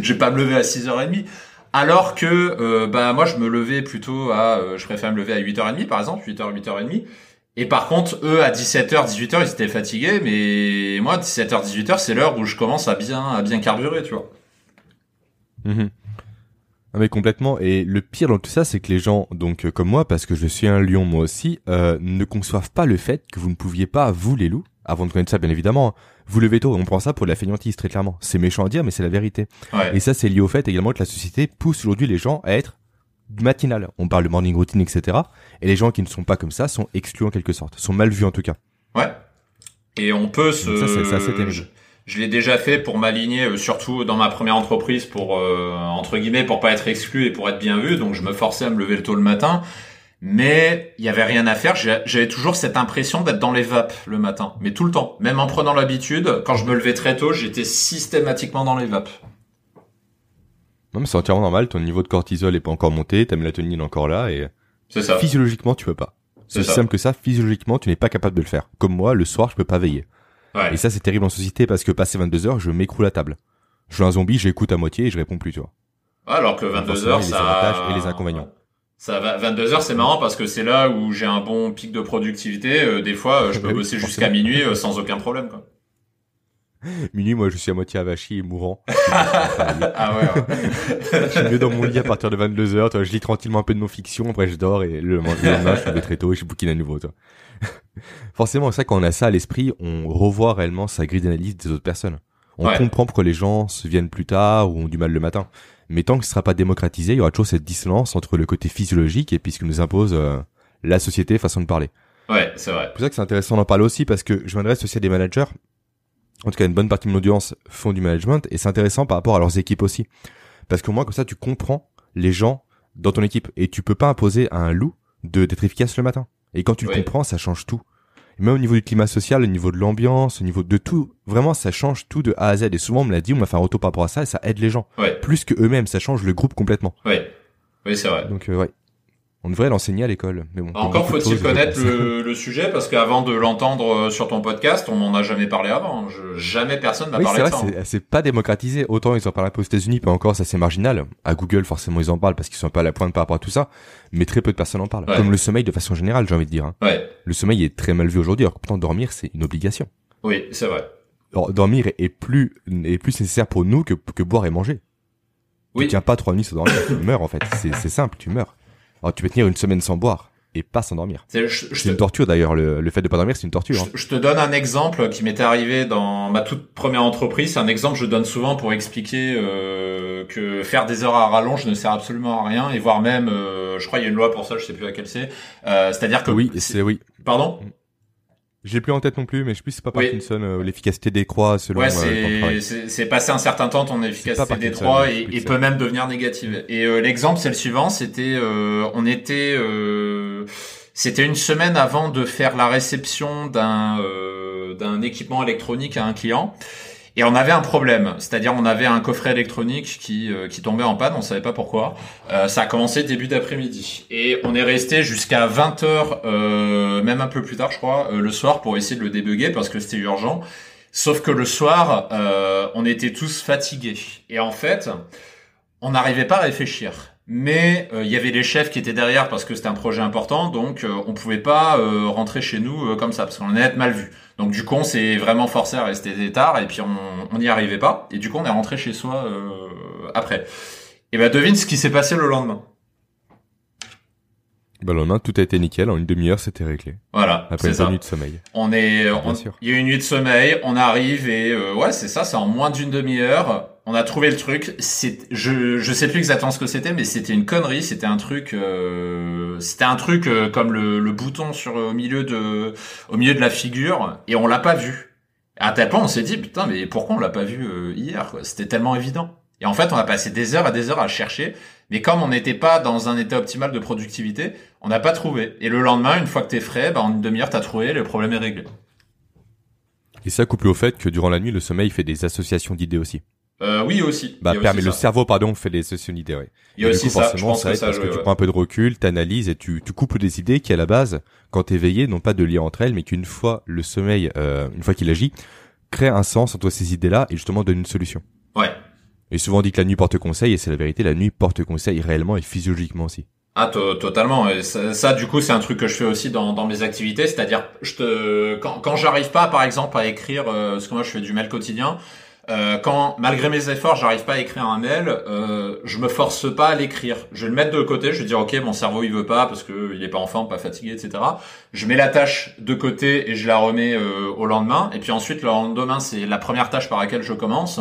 je vais (laughs) pas me lever à 6h30. Alors que euh, bah moi je me levais plutôt à je préfère me lever à 8h30 par exemple, 8h 8h30 et par contre, eux, à 17h, 18h, ils étaient fatigués, mais moi, 17h, 18h, c'est l'heure où je commence à bien, à bien carburer, tu vois. Mhm. Ah, mais complètement. Et le pire dans tout ça, c'est que les gens, donc euh, comme moi, parce que je suis un lion moi aussi, euh, ne conçoivent pas le fait que vous ne pouviez pas, vous les loups, avant de connaître ça bien évidemment, hein, vous levez tôt. On prend ça pour de la fainéantise très clairement. C'est méchant à dire, mais c'est la vérité. Et ça, c'est lié au fait également que la société pousse aujourd'hui les gens à être matinale. On parle de morning routine, etc. Et les gens qui ne sont pas comme ça sont exclus en quelque sorte, sont mal vus en tout cas. Ouais. Et on peut se. Ça, c'est je, je l'ai déjà fait pour m'aligner, euh, surtout dans ma première entreprise, pour euh, entre guillemets, pour pas être exclu et pour être bien vu. Donc je me forçais à me lever le tôt le matin. Mais il y avait rien à faire. J'avais toujours cette impression d'être dans les vapes le matin, mais tout le temps. Même en prenant l'habitude, quand je me levais très tôt, j'étais systématiquement dans les vapes. Non, mais c'est entièrement normal. Ton niveau de cortisol est pas encore monté, ta mélatonine est encore là et ça. physiologiquement, tu peux pas. C'est aussi simple que ça. Physiologiquement, tu n'es pas capable de le faire. Comme moi, le soir, je peux pas veiller. Ouais. Et ça, c'est terrible en société parce que passé 22 heures, je m'écroule à table. Je suis un zombie, j'écoute à moitié et je réponds plus, tu vois. Alors que 22 heures, ça. Et les inconvénients. Ça va, 22 heures, c'est marrant parce que c'est là où j'ai un bon pic de productivité. Euh, des fois, euh, je peux (laughs) bosser jusqu'à minuit euh, sans aucun problème, quoi. (laughs) Minuit, moi, je suis à moitié avachi et mourant. (laughs) ah ouais, je suis mieux dans mon lit à partir de 22 heures. Toi, je lis tranquillement un peu de non-fiction, après je dors et le lendemain, je me très tôt et je bouquine à nouveau. Toi. (laughs) Forcément, c'est ça, quand on a ça à l'esprit, on revoit réellement sa grille d'analyse des autres personnes. On comprend pourquoi les gens se viennent plus tard ou ont du mal le matin. Mais tant que ce sera pas démocratisé, il y aura toujours cette dissonance entre le côté physiologique et puis ce que nous impose euh, la société, façon de parler. Ouais, c'est vrai. C'est pour ça que c'est intéressant d'en parler aussi parce que je m'adresse aussi à des managers en tout cas une bonne partie de mon audience font du management et c'est intéressant par rapport à leurs équipes aussi. Parce qu'au moins comme ça tu comprends les gens dans ton équipe et tu peux pas imposer à un loup de d'être efficace le matin. Et quand tu le comprends, ça change tout. même au niveau du climat social, au niveau de l'ambiance, au niveau de tout, vraiment ça change tout de A à Z. Et souvent on me l'a dit, on m'a fait un retour par rapport à ça et ça aide les gens. Plus que eux-mêmes, ça change le groupe complètement. Oui, oui c'est vrai. Donc euh, ouais. On devrait l'enseigner à l'école. Mais bon, Encore faut-il connaître le, sujet parce qu'avant de l'entendre euh, sur ton podcast, on m'en a jamais parlé avant. Je, jamais personne n'a parlé de ça. C'est pas démocratisé. Autant ils en parlent un peu aux États-Unis, pas encore, ça c'est marginal. À Google, forcément, ils en parlent parce qu'ils sont pas à la pointe par rapport à tout ça. Mais très peu de personnes en parlent. Comme le sommeil de façon générale, j'ai envie de dire. Hein. Ouais. Le sommeil est très mal vu aujourd'hui. Alors pourtant dormir, c'est une obligation. Oui, c'est vrai. Alors, dormir est plus est plus nécessaire pour nous que que boire et manger. Oui. Tu tiens pas trois nuits sans dormir, tu meurs en fait. C'est simple, tu meurs. Alors tu peux tenir une semaine sans boire et pas s'endormir. C'est une torture d'ailleurs, le, fait de pas dormir, c'est une torture. Hein. Je, te donne un exemple qui m'était arrivé dans ma toute première entreprise. C'est un exemple que je donne souvent pour expliquer euh, que faire des heures à rallonge ne sert absolument à rien et voire même, euh, je crois il y a une loi pour ça, je sais plus laquelle c'est. Euh, C'est-à-dire que oui, c'est oui. Pardon? J'ai plus en tête non plus, mais je sais plus c'est pas Parkinson, euh, l'efficacité décroît selon ouais, euh, c'est passé un certain temps ton efficacité décroît et, et peut même devenir négative. Et euh, l'exemple c'est le suivant, c'était euh, on était c'était une semaine avant de faire la réception d'un d'un équipement électronique à un client et on avait un problème, c'est-à-dire on avait un coffret électronique qui, euh, qui tombait en panne, on savait pas pourquoi. Euh, ça a commencé début d'après-midi. Et on est resté jusqu'à 20h, euh, même un peu plus tard je crois, le soir pour essayer de le débugger parce que c'était urgent. Sauf que le soir, on était tous fatigués. Et en fait, on n'arrivait pas à réfléchir mais il y avait les chefs qui étaient derrière parce que c'était un projet important, donc on pouvait pas rentrer chez nous comme ça parce qu'on allait être mal vu. Donc du coup, on s'est vraiment forcé à rester tard et puis on n'y arrivait pas. Et du coup, on est rentré chez soi euh, après. Et ben devine ce qui s'est passé le lendemain. Bah, le lendemain, tout a été nickel. En une demi-heure, c'était réglé. Voilà. Après une nuit de sommeil. On est, il y a une nuit de sommeil. On arrive et euh, ouais, c'est ça. C'est en moins d'une demi-heure. On a trouvé le truc. Je, je sais plus exactement ce que c'était, mais c'était une connerie. C'était un truc, euh, c'était un truc euh, comme le, bouton au milieu de, au milieu de la figure, et on l'a pas vu. À tel point, on s'est dit putain, mais pourquoi on l'a pas vu hier C'était tellement évident. Et en fait, on a passé des heures à des heures à chercher. Mais comme on n'était pas dans un état optimal de productivité, on n'a pas trouvé. Et le lendemain, une fois que t'es frais, bah, en une demi-heure, t'as trouvé, le problème est réglé. Et ça couplé au fait que durant la nuit, le sommeil fait des associations d'idées aussi. Euh, oui aussi. Bah permet le cerveau pardon fait des associations d'idées. Ouais. Il y a aussi ça. Forcément, ça, parce que tu prends un peu de recul, t'analyses et tu, tu couples des idées qui à la base, quand t'es éveillé, n'ont pas de lien entre elles, mais qu'une fois le sommeil, euh, une fois qu'il agit, crée un sens entre ces idées-là et justement donne une solution. Ouais. Et souvent on dit que la nuit porte conseil, et c'est la vérité, la nuit porte conseil réellement et physiologiquement aussi. Ah totalement. Et ça, du coup c'est un truc que je fais aussi dans, dans mes activités, c'est-à-dire je te quand, quand j'arrive pas par exemple à écrire euh, parce que moi je fais du mail quotidien, euh, quand malgré mes efforts j'arrive pas à écrire un mail, euh, je me force pas à l'écrire. Je vais le mettre de côté, je vais dire ok mon cerveau il veut pas parce que il est pas en forme, pas fatigué, etc. Je mets la tâche de côté et je la remets euh, au lendemain. Et puis ensuite le lendemain c'est la première tâche par laquelle je commence.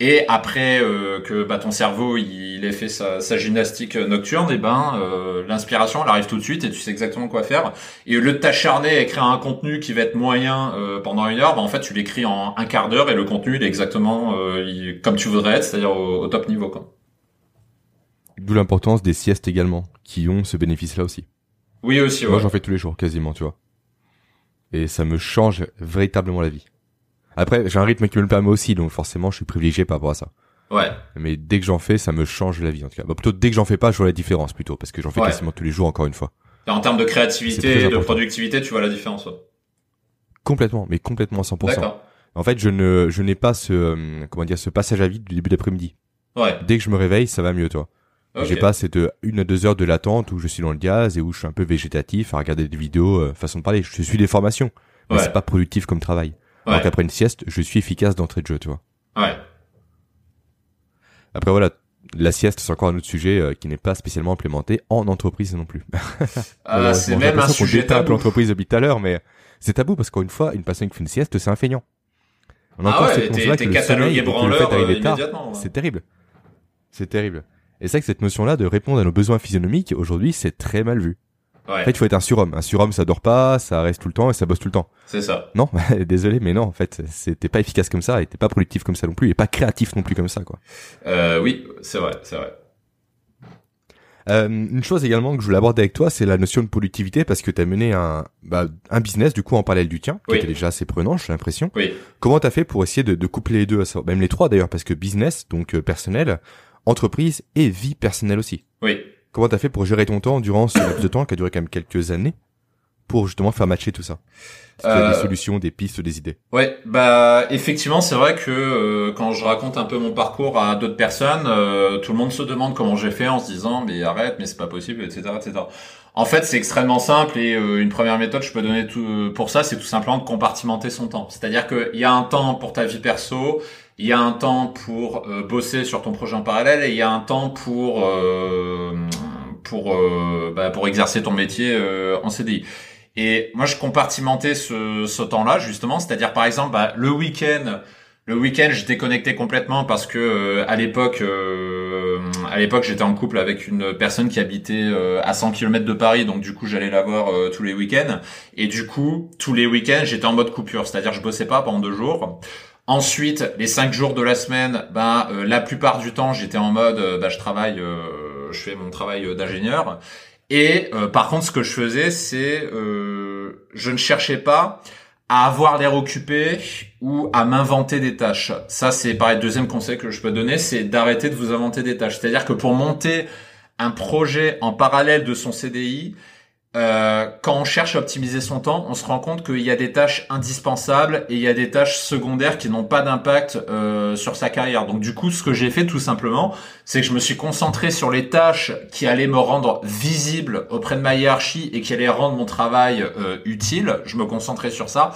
Et après euh, que bah, ton cerveau il ait fait sa, sa gymnastique nocturne, et ben euh, l'inspiration elle arrive tout de suite et tu sais exactement quoi faire. Et au lieu de t'acharner à écrire un contenu qui va être moyen euh, pendant une heure, bah, en fait tu l'écris en un quart d'heure et le contenu il est exactement comme tu voudrais être, c'est-à-dire au, top niveau quoi. D'où l'importance des siestes également, qui ont ce bénéfice-là aussi. Oui aussi. Moi j'en fais tous les jours quasiment, tu vois. Et ça me change véritablement la vie. Après, j'ai un rythme qui me le permet aussi, donc forcément, je suis privilégié par rapport à ça. Ouais. Mais dès que j'en fais, ça me change la vie en tout cas. Bah, plutôt dès que j'en fais pas, je vois la différence plutôt, parce que j'en fais quasiment tous les jours encore une fois. en termes de créativité et de productivité, tu vois la différence. Complètement, mais complètement à 100%. En fait, je ne, je n'ai pas ce, euh, comment dire, ce passage à vide du début d'après-midi. Ouais. Dès que je me réveille, ça va mieux, toi. J'ai pas cette une à deux heures de latente où je suis dans le gaz et où je suis un peu végétatif à regarder des vidéos, euh, façon de parler. Je suis des formations, mais c'est pas productif comme travail. Ouais. Donc après une sieste, je suis efficace d'entrée de jeu, tu vois. Ouais. Après voilà, la sieste c'est encore un autre sujet euh, qui n'est pas spécialement implémenté en entreprise non plus. (laughs) Ah, c'est même un sujet tabou. l'entreprise depuis tout à l'heure, mais c'est tabou parce qu'une fois, une personne qui fait une sieste, c'est un feignant. On a ah ouais, t'es, t'es catalogué branleur euh, immédiatement. C'est terrible. C'est terrible. Et c'est que cette notion-là de répondre à nos besoins physionomiques, aujourd'hui, c'est très mal vu. Ouais. En fait, il faut être un surhomme. Un surhomme, ça dort pas, ça reste tout le temps et ça bosse tout le temps. C'est ça. Non, (laughs) désolé, mais non, en fait, c'était pas efficace comme ça, et t'es pas productif comme ça non plus, et pas créatif non plus comme ça, quoi. Euh, oui, c'est vrai, c'est vrai. Euh, une chose également que je voulais aborder avec toi, c'est la notion de productivité parce que tu as mené un, bah, un business du coup en parallèle du tien, qui était déjà assez prenant, j'ai l'impression. Oui. Comment t'as fait pour essayer de, de coupler les deux, même les trois d'ailleurs, parce que business, donc euh, personnel, entreprise et vie personnelle aussi? Oui. Comment t'as fait pour gérer ton temps durant ce laps de temps qui a duré quand même quelques années pour justement faire matcher tout ça? Euh... Des solutions, des pistes, des idées? Ouais, bah effectivement, c'est vrai que euh, quand je raconte un peu mon parcours à d'autres personnes, euh, tout le monde se demande comment j'ai fait en se disant mais arrête, mais c'est pas possible, etc., etc. En fait, c'est extrêmement simple et euh, une première méthode je peux donner tout, pour ça, c'est tout simplement de compartimenter son temps. C'est-à-dire qu'il y a un temps pour ta vie perso, il y a un temps pour euh, bosser sur ton projet en parallèle et il y a un temps pour euh, pour euh, bah, pour exercer ton métier en CDI. Et moi, je compartimentais ce, ce temps-là justement, c'est-à-dire par exemple bah, le week-end. Le week-end, j'étais connecté complètement parce que à l'époque, à l'époque, j'étais en couple avec une personne qui habitait à 100 km de Paris, donc du coup, j'allais la voir tous les week-ends. Et du coup, tous les week-ends, j'étais en mode coupure, c'est-à-dire je bossais pas pendant deux jours. Ensuite, les cinq jours de la semaine, ben euh, la plupart du temps, j'étais en mode, euh, ben, je travaille, euh, je fais mon travail d'ingénieur. Et par contre, ce que je faisais, c'est, je ne cherchais pas à avoir l'air occupé ou à m'inventer des tâches. Ça, c'est pareil. Deuxième conseil que je peux donner, c'est d'arrêter de vous inventer des tâches. C'est-à-dire que pour monter un projet en parallèle de son CDI, euh, quand on cherche à optimiser son temps, on se rend compte qu'il y a des tâches indispensables et il y a des tâches secondaires qui n'ont pas d'impact euh, sur sa carrière. Donc du coup, ce que j'ai fait tout simplement, c'est que je me suis concentré sur les tâches qui allaient me rendre visible auprès de ma hiérarchie et qui allaient rendre mon travail euh, utile. Je me concentrais sur ça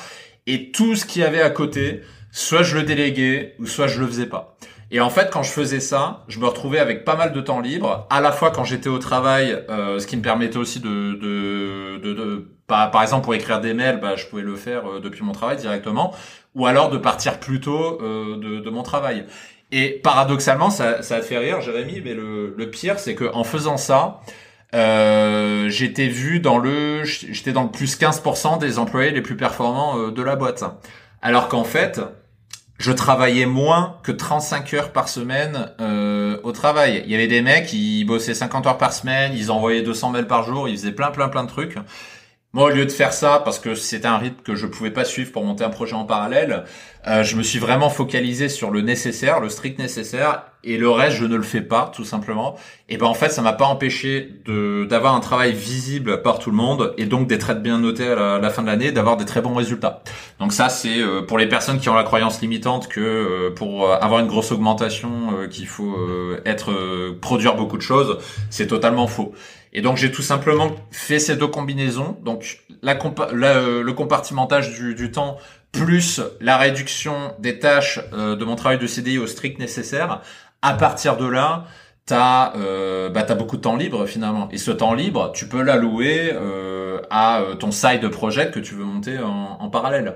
et tout ce qu'il y avait à côté, soit je le déléguais ou soit je le faisais pas. Et en fait, quand je faisais ça, je me retrouvais avec pas mal de temps libre, à la fois quand j'étais au travail, euh, ce qui me permettait aussi de, de, de, de par, par, exemple pour écrire des mails, bah, je pouvais le faire euh, depuis mon travail directement, ou alors de partir plus tôt euh, de, de, mon travail. Et paradoxalement, ça, ça te fait rire, Jérémy, mais le, le pire, c'est que en faisant ça, euh, j'étais vu dans le, j'étais dans le plus 15% des employés les plus performants euh, de la boîte. Alors qu'en fait, je travaillais moins que 35 heures par semaine euh, au travail. Il y avait des mecs qui bossaient 50 heures par semaine, ils envoyaient 200 mails par jour, ils faisaient plein plein plein de trucs. Moi, au lieu de faire ça, parce que c'était un rythme que je pouvais pas suivre pour monter un projet en parallèle, euh, je me suis vraiment focalisé sur le nécessaire, le strict nécessaire, et le reste, je ne le fais pas, tout simplement. Et ben en fait, ça m'a pas empêché de d'avoir un travail visible par tout le monde, et donc d'être bien noté à la, fin de l'année, d'avoir des très bons résultats. Donc ça, c'est euh, pour les personnes qui ont la croyance limitante que euh, pour avoir une grosse augmentation, qu'il faut être produire beaucoup de choses, c'est totalement faux. Et donc j'ai tout simplement fait ces deux combinaisons, donc la, euh, le compartimentage du, du, temps plus la réduction des tâches euh, de mon travail de CDI au strict nécessaire. À partir de là, t'as euh, bah, as beaucoup de temps libre finalement. Et ce temps libre, tu peux l'allouer euh, à euh, ton side project que tu veux monter en, en parallèle.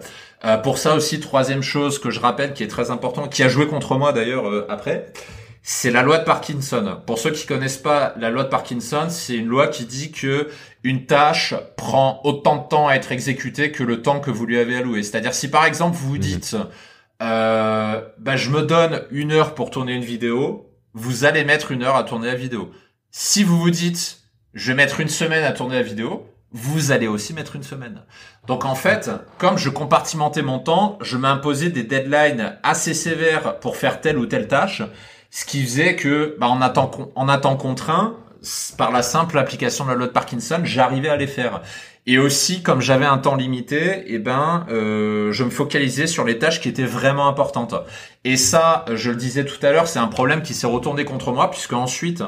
pour ça aussi, troisième chose que je rappelle qui est très important, qui a joué contre moi d'ailleurs après, c'est la loi de Parkinson. Pour ceux qui connaissent pas la loi de Parkinson, c'est une loi qui dit que une tâche prend autant de temps à être exécutée que le temps que vous lui avez alloué. C'est-à-dire si par exemple vous vous mhm. dites euh, bah, je me donne une heure pour tourner une vidéo, vous allez mettre une heure à tourner la vidéo. Si vous vous dites je vais mettre une semaine à tourner la vidéo, vous allez aussi mettre une semaine. Donc en fait, comme je compartimentais mon temps, je m'imposais des deadlines assez sévères pour faire telle ou telle tâche ce qui faisait que, bah, en attend, en contraint, par la simple application de la loi de Parkinson, j'arrivais à les faire. Et aussi, comme j'avais un temps limité, eh ben, euh, je me focalisais sur les tâches qui étaient vraiment importantes. Et ça, je le disais tout à l'heure, c'est un problème qui s'est retourné contre moi, puisque ensuite,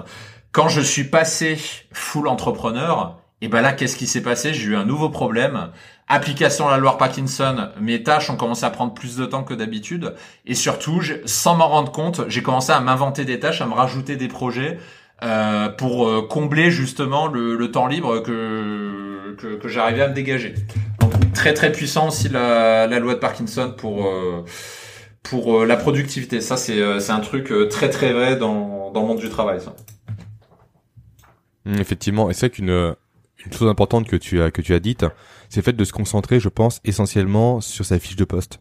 quand je suis passé full entrepreneur, et eh ben là, qu'est-ce qui s'est passé? J'ai eu un nouveau problème application à la loi Parkinson, mes tâches ont commencé à prendre plus de temps que d'habitude. Et surtout, sans m'en rendre compte, j'ai commencé à m'inventer des tâches, à me rajouter des projets euh, pour euh, combler justement le, temps libre que, que, j'arrivais à me dégager. Donc, très très puissant aussi la, la loi de Parkinson pour... Euh, pour la productivité, ça c'est un truc très très vrai dans, dans le monde du travail. Ça. Effectivement, et c'est qu'une une chose importante que tu as que tu as dite, c'est le fait de se concentrer, je pense, essentiellement sur sa fiche de poste.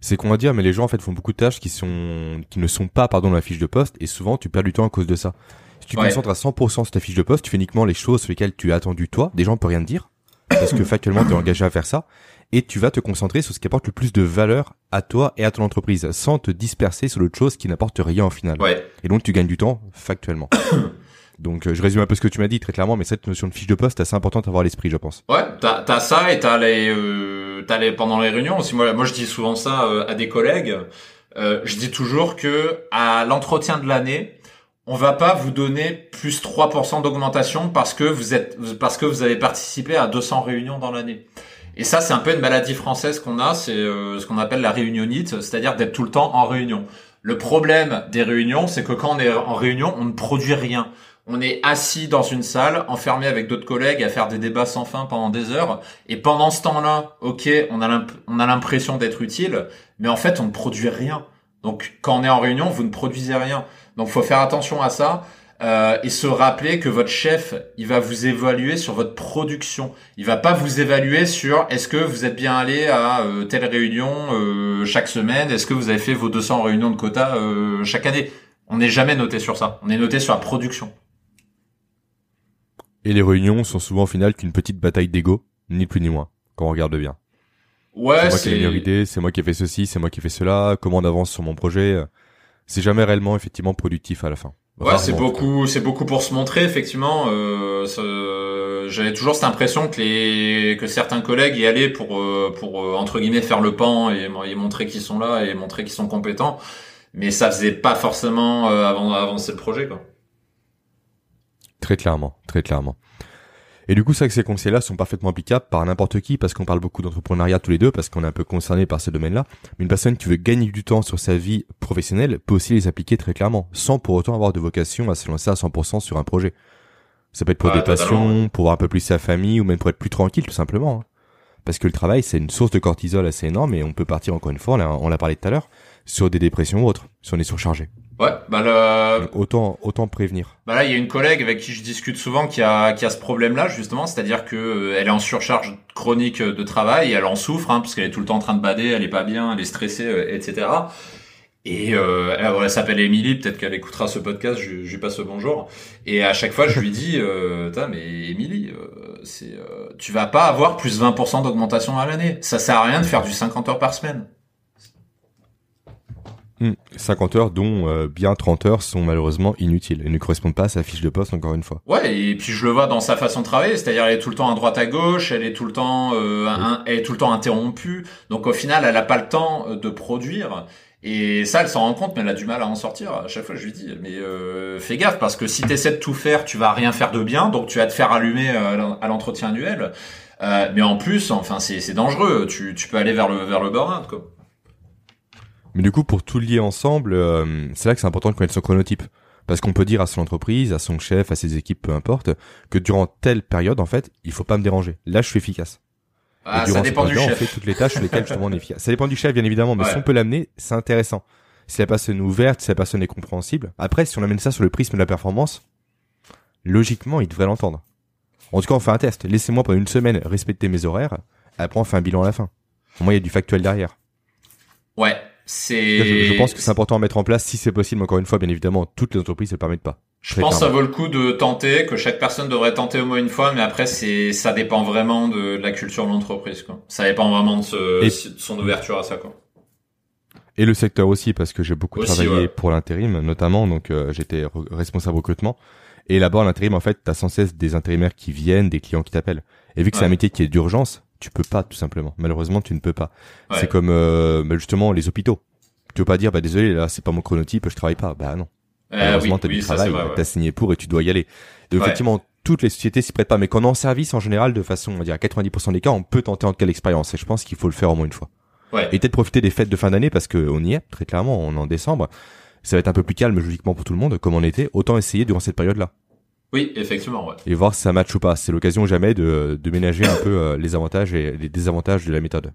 C'est qu'on va dire, mais les gens en fait font beaucoup de tâches qui sont qui ne sont pas pardon dans la fiche de poste et souvent tu perds du temps à cause de ça. Si tu te concentres à 100% sur ta fiche de poste, tu fais uniquement les choses sur lesquelles tu as attendu toi. Des gens peuvent rien te dire parce que factuellement tu es engagé à faire ça et tu vas te concentrer sur ce qui apporte le plus de valeur à toi et à ton entreprise sans te disperser sur d'autres choses qui n'apportent rien au final. Et donc tu gagnes du temps factuellement. (coughs) Donc euh, je résume un peu ce que tu m'as dit très clairement, mais cette notion de fiche de poste assez importante à avoir à l'esprit, je pense. Ouais, t'as as ça et t'as les, euh, les pendant les réunions aussi. Moi, moi je dis souvent ça euh, à des collègues. Euh, je dis toujours que à l'entretien de l'année, on va pas vous donner plus 3% d'augmentation parce que vous êtes parce que vous avez participé à 200 réunions dans l'année. Et ça, c'est un peu une maladie française qu'on a, c'est ce qu'on appelle la réunionite, c'est-à-dire d'être tout le temps en réunion. Le problème des réunions, c'est que quand on est en réunion, on ne produit rien on est assis dans une salle, enfermé avec d'autres collègues à faire des débats sans fin pendant des heures. Et pendant ce temps-là, ok, on a l'impression d'être utile, mais en fait, on ne produit rien. Donc, quand on est en réunion, vous ne produisez rien. Donc, faut faire attention à ça. Euh, et se rappeler que votre chef, il va vous évaluer sur votre production. Il va pas vous évaluer sur est-ce que vous êtes bien allé à euh, telle réunion euh, chaque semaine, est-ce que vous avez fait vos 200 réunions de quota chaque année? On n'est jamais noté sur ça. On est noté sur la production. Et les réunions sont souvent au final qu'une petite bataille d'ego, ni plus ni moins, quand on regarde bien. Ouais, c'est moi qui ai idée, c'est moi qui ai fait ceci, c'est moi qui ai fait cela, comment on avance sur mon projet. C'est jamais réellement effectivement productif à la fin. Ouais, c'est beaucoup, c'est beaucoup pour se montrer effectivement. Euh, J'avais toujours cette impression que les que certains collègues y allaient pour euh, pour euh, entre guillemets faire le pan et, et montrer qu'ils sont là et montrer qu'ils sont compétents, mais ça faisait pas forcément euh, avancer le projet quoi. Très clairement, très clairement. Et du coup, c'est vrai que ces conseils-là sont parfaitement applicables par n'importe qui, parce qu'on parle beaucoup d'entrepreneuriat tous les deux, parce qu'on est un peu concerné par ce domaine-là. Mais une personne qui veut gagner du temps sur sa vie professionnelle peut aussi les appliquer très clairement, sans pour autant avoir de vocation à se lancer à 100% sur un projet. Ça peut être pour des passions, pour voir un peu plus sa famille, ou même pour être plus tranquille, tout simplement. Hein. Parce que le travail, c'est une source de cortisol assez énorme, et on peut partir encore une fois, on l'a parlé tout à l'heure, sur des dépressions ou autres, si on est surchargé. Ouais, bah le... autant autant prévenir. Bah là, il y a une collègue avec qui je discute souvent qui a qui a ce problème-là justement, c'est-à-dire que euh, elle est en surcharge chronique de travail, et elle en souffre hein, parce qu'elle est tout le temps en train de bader, elle est pas bien, elle est stressée, euh, etc. Et euh, elle, s'appelle Émilie, peut-être qu'elle écoutera ce podcast, je, je lui passe le bonjour. Et à chaque fois, je lui dis, euh, mais Émilie, euh, c'est, euh, tu vas pas avoir plus 20% d'augmentation à l'année. Ça sert à rien de faire du 50 heures par semaine. 50 hmm. heures dont euh, bien 30 heures sont malheureusement inutiles et ne correspondent pas à sa fiche de poste encore une fois. Ouais, et puis je le vois dans sa façon de travailler, c'est-à-dire elle est tout le temps à droite à gauche, elle est tout le temps euh, elle est tout le temps interrompue. Donc au final, elle a pas le temps euh, de produire. Et ça, elle s'en rend compte, mais elle a du mal à en sortir. À chaque fois, je lui dis, mais euh, fais gaffe, parce que si tu essaies de tout faire, tu vas rien faire de bien, donc tu vas te faire allumer à l'entretien annuel. mais en plus, enfin, c'est dangereux. Tu, tu peux aller vers le vers le burn-out, quoi. Mais du coup, pour tout lier ensemble, euh, c'est là que c'est important de connaître son chronotype. Parce qu'on peut dire à son entreprise, à son chef, à ses équipes, peu importe, que durant telle période, en fait, il faut pas me déranger. Là, je suis efficace. Ah, ça dépend du chef. On fait toutes les tâches sur lesquelles justement on est (laughs) efficace. Ça dépend du chef, bien évidemment, mais si on peut l'amener, c'est intéressant. Si la personne est ouverte, si la personne est compréhensible. Après, si on amène ça sur le prisme de la performance, logiquement, il devrait l'entendre. En tout cas, on fait un test. Laissez-moi pendant une semaine respecter mes horaires. Après, on fait un bilan à la fin. Au moins, il y a du factuel derrière. Ouais, c'est. Je, pense que c'est important à mettre en place si c'est possible. Encore une fois, bien évidemment, toutes les entreprises ne le permettent pas. Je pense que ça vaut le coup de tenter, que chaque personne devrait tenter au moins une fois, mais après c'est ça dépend vraiment de, la culture de l'entreprise. Quoi. Ça dépend vraiment de, son ouverture à ça. Quoi. Et le secteur aussi, parce que j'ai beaucoup travaillé pour l'intérim, notamment, donc euh, j'étais responsable recrutement. Et là-bas, l'intérim, en fait, t'as sans cesse des intérimaires qui viennent, des clients qui t'appellent. Et vu que c'est un métier qui est d'urgence, tu peux pas tout simplement. Malheureusement, tu ne peux pas. C'est comme euh, bah, justement les hôpitaux. Tu peux pas dire bah désolé là c'est pas mon chronotype, je travaille pas. Bah non. Euh, Malheureusement, t'as du travail, t'as signé pour et tu dois y aller. Donc effectivement, toutes les sociétés s'y prêtent pas, mais quand on est en service en général, de façon, on va dire 90% des cas, on peut tenter en quelle expérience. Et je pense qu'il faut le faire au moins une fois. Ouais. Et peut-être profiter des fêtes de fin d'année parce que on y est très clairement, on est en décembre. Ça va être un peu plus calme logiquement pour tout le monde, comme on était. Autant essayer durant cette période-là. Oui, effectivement, ouais. Et voir si ça match ou pas. C'est l'occasion jamais de, de ménager un peu euh, les avantages et les désavantages de la méthode.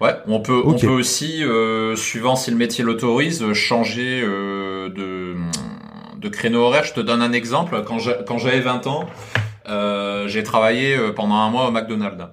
Ouais, on peut, on peut aussi, euh, suivant si le métier l'autorise, changer euh, de, de créneau horaire. Je te donne un exemple. Quand j'avais 20 ans, euh, j'ai travaillé pendant un mois au McDonald's.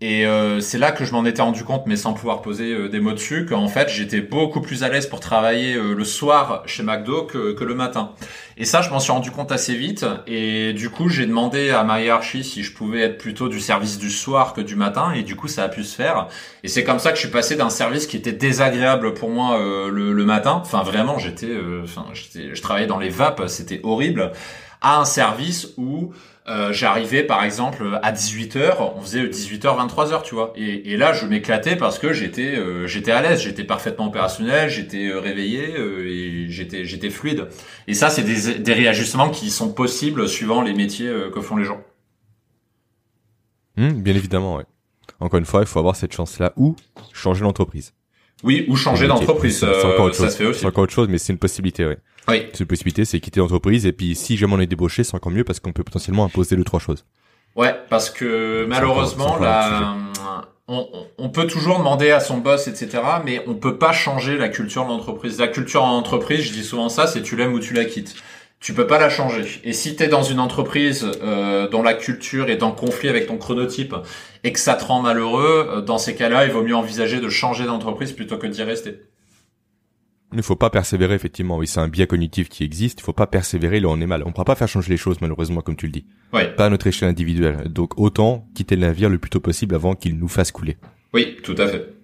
Et euh, c'est là que je m'en étais rendu compte, mais sans pouvoir poser euh, des mots dessus, qu'en fait j'étais beaucoup plus à l'aise pour travailler euh, le soir chez McDo que, que le matin. Et ça, je m'en suis rendu compte assez vite. Et du coup, j'ai demandé à ma hiérarchie si je pouvais être plutôt du service du soir que du matin. Et du coup, ça a pu se faire. Et c'est comme ça que je suis passé d'un service qui était désagréable pour moi le, le, matin. Enfin, vraiment, j'étais, enfin, je travaillais dans les vapes, c'était horrible, à un service où euh, j'arrivais par exemple à 18h, on faisait 18h 23h, tu vois. Et, et là, je m'éclatais parce que j'étais euh, j'étais à l'aise, j'étais parfaitement opérationnel, j'étais euh, réveillé euh, et j'étais j'étais fluide. Et ça, c'est des, des réajustements qui sont possibles suivant les métiers que font les gens. Mmh, bien évidemment, ouais. Encore une fois, il faut avoir cette chance-là ou changer l'entreprise. Oui, ou changer d'entreprise. ça se fait aussi. C'est encore autre chose, mais c'est une possibilité, ouais. Oui. C'est une possibilité, c'est quitter l'entreprise et puis si jamais on est débauché, c'est encore mieux parce qu'on peut potentiellement imposer deux trois choses. Ouais, parce que malheureusement, là, on, on, peut toujours demander à son boss, etc., mais on peut pas changer la culture de l'entreprise. La culture en entreprise, je dis souvent ça, c'est tu l'aimes ou tu la quittes. Tu peux pas la changer. Et si tu es dans une entreprise euh, dont la culture est en conflit avec ton chronotype et que ça te rend malheureux, euh, dans ces cas-là, il vaut mieux envisager de changer d'entreprise plutôt que d'y rester. Il ne faut pas persévérer, effectivement. Oui, c'est un biais cognitif qui existe. Il faut pas persévérer là on est mal. On ne pourra pas faire changer les choses, malheureusement, comme tu le dis. Ouais. Pas à notre échelle individuelle. Donc, autant quitter le navire le plus tôt possible avant qu'il nous fasse couler. Oui, tout à fait.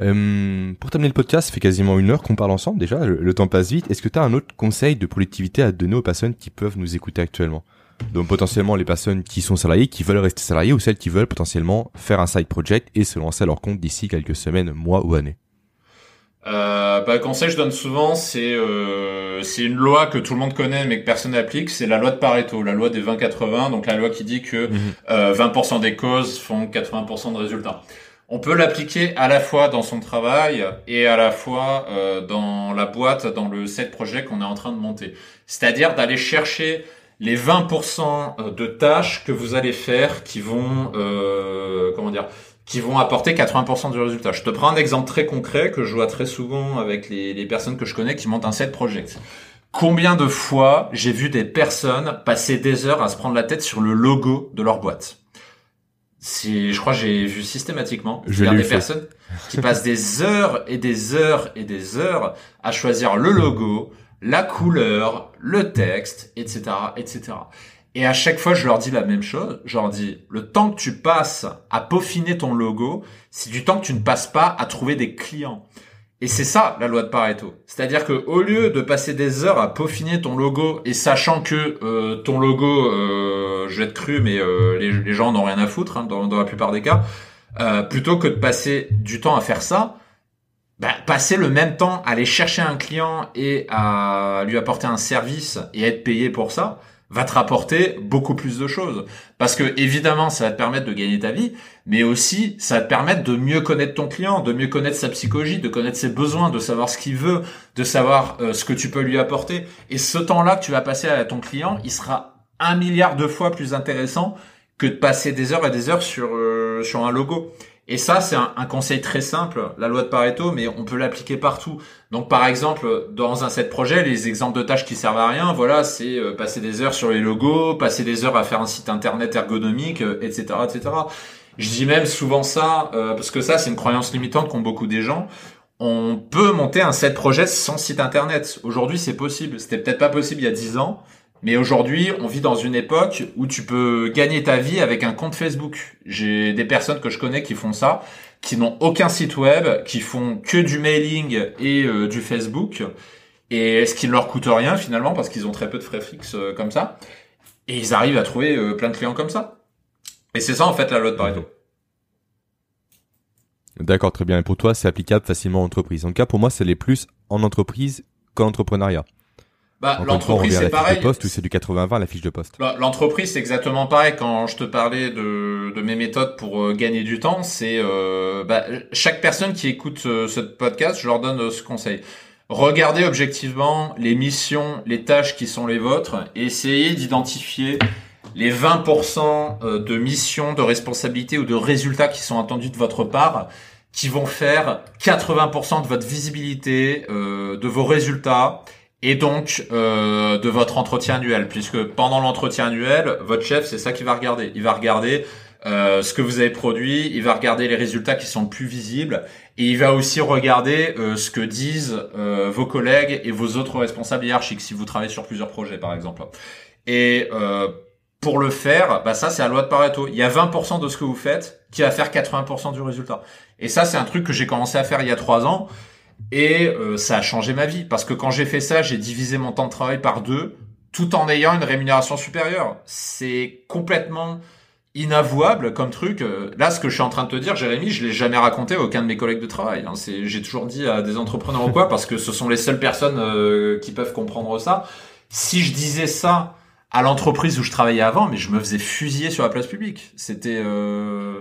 Euh, pour terminer le podcast, ça fait quasiment une heure qu'on parle ensemble déjà. Le, temps passe vite. Est-ce que tu as un autre conseil de productivité à donner aux personnes qui peuvent nous écouter actuellement? Donc, potentiellement, les personnes qui sont salariées, qui veulent rester salariées ou celles qui veulent potentiellement faire un side project et se lancer à leur compte d'ici quelques semaines, mois ou années? Euh, bah, conseil que je donne souvent, c'est euh, c'est une loi que tout le monde connaît mais que personne n'applique, c'est la loi de Pareto, la loi des 20-80, donc la loi qui dit que 20% mhm. euh, des causes font 80% de résultats. On peut l'appliquer à la fois dans son travail et à la fois euh, dans la boîte, dans le set projet qu'on est en train de monter. C'est-à-dire d'aller chercher les 20% de tâches que vous allez faire qui vont, euh, comment dire, qui vont apporter 80% du résultat. Je te prends un exemple très concret que je vois très souvent avec les, les personnes que je connais qui montent un set project. Combien de fois j'ai vu des personnes passer des heures à se prendre la tête sur le logo de leur boîte? Si, je crois, j'ai vu systématiquement je des personnes qui passent des heures et des heures et des heures à choisir le logo, la couleur, le texte, etc., etc. Et à chaque fois, je leur dis la même chose. Je leur dis, le temps que tu passes à peaufiner ton logo, c'est du temps que tu ne passes pas à trouver des clients. Et c'est ça la loi de Pareto. C'est-à-dire que au lieu de passer des heures à peaufiner ton logo et sachant que euh, ton logo, euh, je vais être cru, mais euh, les, gens n'ont rien à foutre hein, dans, la plupart des cas, euh, plutôt que de passer du temps à faire ça, bah, passer le même temps à aller chercher un client et à lui apporter un service et être payé pour ça, va te rapporter beaucoup plus de choses. Parce que évidemment, ça va te permettre de gagner ta vie, mais aussi ça va te permettre de mieux connaître ton client, de mieux connaître sa psychologie, de connaître ses besoins, de savoir ce qu'il veut, de savoir euh, ce que tu peux lui apporter. Et ce temps-là que tu vas passer à ton client, il sera un milliard de fois plus intéressant que de passer des heures et des heures sur euh, sur un logo. Et ça, c'est un, conseil très simple, la loi de Pareto, mais on peut l'appliquer partout. Donc, par exemple, dans un set projet, les exemples de tâches qui servent à rien, voilà, c'est euh, passer des heures sur les logos, passer des heures à faire un site internet ergonomique, etc., euh, etc. Je dis même souvent ça, euh, parce que ça, c'est une croyance limitante qu'ont beaucoup des gens. On peut monter un set projet sans site internet. Aujourd'hui, c'est possible. C'était peut-être pas possible il y a 10 ans. Mais aujourd'hui, on vit dans une époque où tu peux gagner ta vie avec un compte Facebook. J'ai des personnes que je connais qui font ça, qui n'ont aucun site web, qui font que du mailing et euh, du Facebook. Et ce qui ne leur coûte rien finalement parce qu'ils ont très peu de frais fixes euh, comme ça? Et ils arrivent à trouver euh, plein de clients comme ça. Et c'est ça en fait la loi de Pareto. D'accord, très bien. Et pour toi, c'est applicable facilement en entreprise. En tout cas, pour moi, c'est les plus en entreprise qu'en entrepreneuriat. Bah, l'entreprise c'est pareil. Poste ou c'est du 80-20 la fiche de poste. Bah, l'entreprise c'est exactement pareil. Quand je te parlais de, de mes méthodes pour euh, gagner du temps, c'est euh, bah, chaque personne qui écoute euh, ce podcast, je leur donne ce conseil. Regardez objectivement les missions, les tâches qui sont les vôtres, et essayez d'identifier les 20% de missions, de responsabilités ou de résultats qui sont attendus de votre part, qui vont faire 80% de votre visibilité, de vos résultats et donc euh, de votre entretien annuel, puisque pendant l'entretien annuel, votre chef, c'est ça qu'il va regarder. Il va regarder euh, ce que vous avez produit, il va regarder les résultats qui sont plus visibles, et il va aussi regarder euh, ce que disent euh, vos collègues et vos autres responsables hiérarchiques, si vous travaillez sur plusieurs projets, par exemple. Et euh, pour le faire, bah ça c'est la loi de Pareto. Il y a 20% de ce que vous faites qui va faire 80% du résultat. Et ça c'est un truc que j'ai commencé à faire il y a trois ans. Et euh, ça a changé ma vie parce que quand j'ai fait ça, j'ai divisé mon temps de travail par deux, tout en ayant une rémunération supérieure. C'est complètement inavouable comme truc. Euh, là, ce que je suis en train de te dire, Jérémy, je l'ai jamais raconté à aucun de mes collègues de travail. Hein. J'ai toujours dit à des entrepreneurs ou quoi, parce que ce sont les seules personnes euh, qui peuvent comprendre ça. Si je disais ça à l'entreprise où je travaillais avant, mais je me faisais fusiller sur la place publique. C'était euh,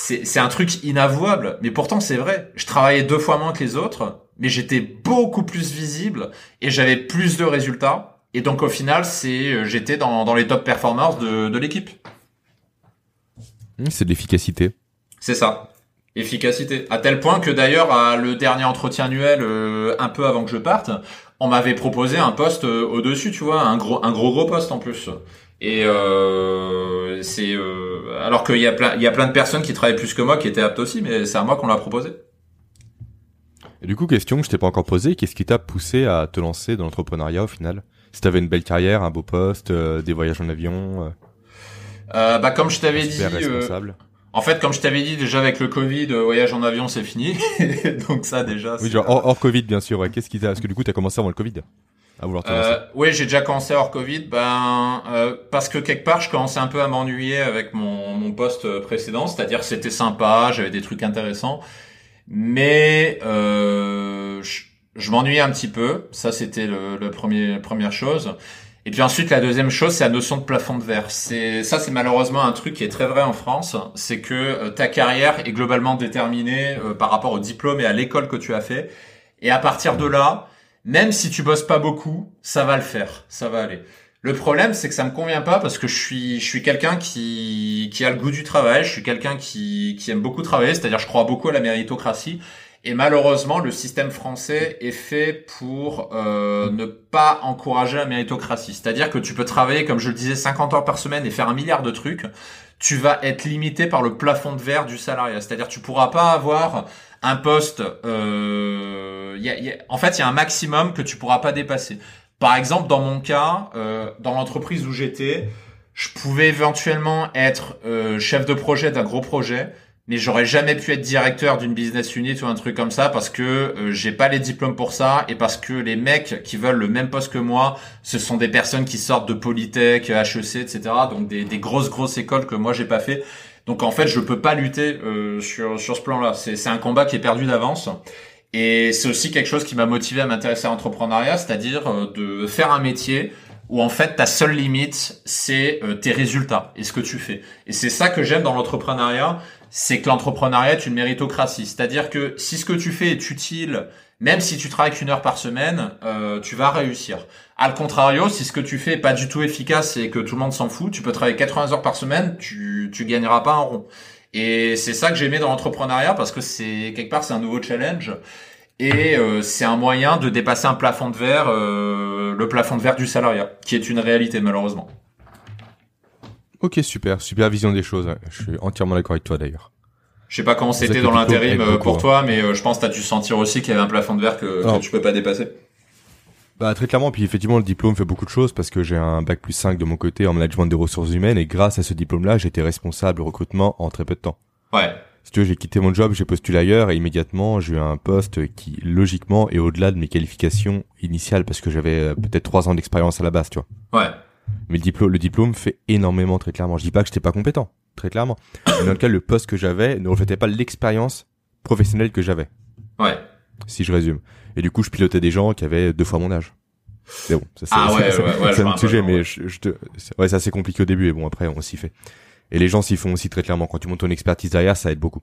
c'est un truc inavouable, mais pourtant c'est vrai. Je travaillais deux fois moins que les autres, mais j'étais beaucoup plus visible et j'avais plus de résultats. Et donc au final, c'est euh, j'étais dans, dans les top performers de, de l'équipe. C'est de l'efficacité. C'est ça. Efficacité. À tel point que d'ailleurs, à le dernier entretien annuel, euh, un peu avant que je parte, on m'avait proposé un poste euh, au-dessus, tu vois, un gros, un gros gros poste en plus. Et euh, c'est euh, alors qu'il y a plein il y a plein de personnes qui travaillent plus que moi qui étaient aptes aussi, mais c'est à moi qu'on l'a proposé. Et du coup, question que je t'ai pas encore posée, qu'est-ce qui t'a poussé à te lancer dans l'entrepreneuriat au final? Si t'avais une belle carrière, un beau poste, euh, des voyages en avion. Euh, euh bah comme je t'avais dit. Responsable. En fait, comme je t'avais dit déjà avec le Covid, voyage en avion c'est fini, (laughs) donc ça déjà. Oui, genre hors, Covid bien sûr. Qu'est-ce qui t'a Parce que du coup, t'as commencé avant le Covid euh, Oui, j'ai déjà commencé hors Covid, ben euh, parce que quelque part je commençais un peu à m'ennuyer avec mon, mon poste précédent, c'est-à-dire c'était sympa, j'avais des trucs intéressants, mais euh, je, je m'ennuyais un petit peu. Ça, c'était le, le premier première chose. Et puis ensuite, la deuxième chose, c'est la notion de plafond de verre. C'est ça, c'est malheureusement un truc qui est très vrai en France. C'est que euh, ta carrière est globalement déterminée euh, par rapport au diplôme et à l'école que tu as fait. Et à partir de là, même si tu bosses pas beaucoup, ça va le faire, ça va aller. Le problème, c'est que ça me convient pas parce que je suis, je suis quelqu'un qui, qui a le goût du travail. Je suis quelqu'un qui, qui aime beaucoup travailler. C'est-à-dire, je crois beaucoup à la méritocratie. Et malheureusement, le système français est fait pour euh, ne pas encourager la méritocratie. C'est-à-dire que tu peux travailler, comme je le disais, 50 heures par semaine et faire un milliard de trucs. Tu vas être limité par le plafond de verre du salariat. C'est-à-dire tu pourras pas avoir un poste. Euh, y a, y a, en fait, il y a un maximum que tu pourras pas dépasser. Par exemple, dans mon cas, euh, dans l'entreprise où j'étais, je pouvais éventuellement être euh, chef de projet d'un gros projet mais j'aurais jamais pu être directeur d'une business unit ou un truc comme ça parce que euh, j'ai pas les diplômes pour ça et parce que les mecs qui veulent le même poste que moi, ce sont des personnes qui sortent de Polytech, HEC, etc. Donc des, des grosses grosses écoles que moi j'ai pas fait. Donc en fait, je peux pas lutter euh, sur sur ce plan-là. C'est c'est un combat qui est perdu d'avance. Et c'est aussi quelque chose qui m'a motivé à m'intéresser à l'entrepreneuriat, c'est-à-dire euh, de faire un métier où en fait ta seule limite c'est euh, tes résultats et ce que tu fais. Et c'est ça que j'aime dans l'entrepreneuriat, c'est que l'entrepreneuriat est une méritocratie. C'est-à-dire que si ce que tu fais est utile, même si tu travailles qu'une heure par semaine, euh, tu vas réussir. Al contrario, si ce que tu fais est pas du tout efficace et que tout le monde s'en fout, tu peux travailler 80 heures par semaine, tu tu gagneras pas un rond. Et c'est ça que j'aimais dans l'entrepreneuriat parce que c'est quelque part c'est un nouveau challenge et euh, c'est un moyen de dépasser un plafond de verre, euh, le plafond de verre du salariat, qui est une réalité malheureusement. Ok, super, super vision des choses. Je suis entièrement d'accord avec toi d'ailleurs. Je sais pas comment c'était dans l'intérim euh, pour toi, mais euh, je pense que t'as dû sentir aussi qu'il y avait un plafond de verre que, que tu peux pas dépasser. Bah très clairement, puis effectivement le diplôme fait beaucoup de choses parce que j'ai un bac plus 5 de mon côté en management des ressources humaines et grâce à ce diplôme-là, j'étais responsable recrutement en très peu de temps. Ouais. Si tu veux, j'ai quitté mon job, j'ai postulé ailleurs et immédiatement j'ai eu un poste qui logiquement est au-delà de mes qualifications initiales parce que j'avais euh, peut-être trois ans d'expérience à la base, tu vois. Ouais. Mais le diplôme, le diplôme fait énormément très clairement. Je dis pas que j'étais pas compétent, très clairement. Mais dans le cas, le poste que j'avais ne reflétait pas l'expérience professionnelle que j'avais. Ouais. Si je résume. Et du coup, je pilotais des gens qui avaient deux fois mon âge. Mais bon, ça c'est Ah ouais, (laughs) c'est- ouais, ouais, je c'est vois un autre sujet, mais je, je te, c'est- ouais, c'est assez compliqué au début et bon après on s'y fait. Et les gens s'y font aussi très clairement. Quand tu montes ton expertise derrière, ça aide beaucoup.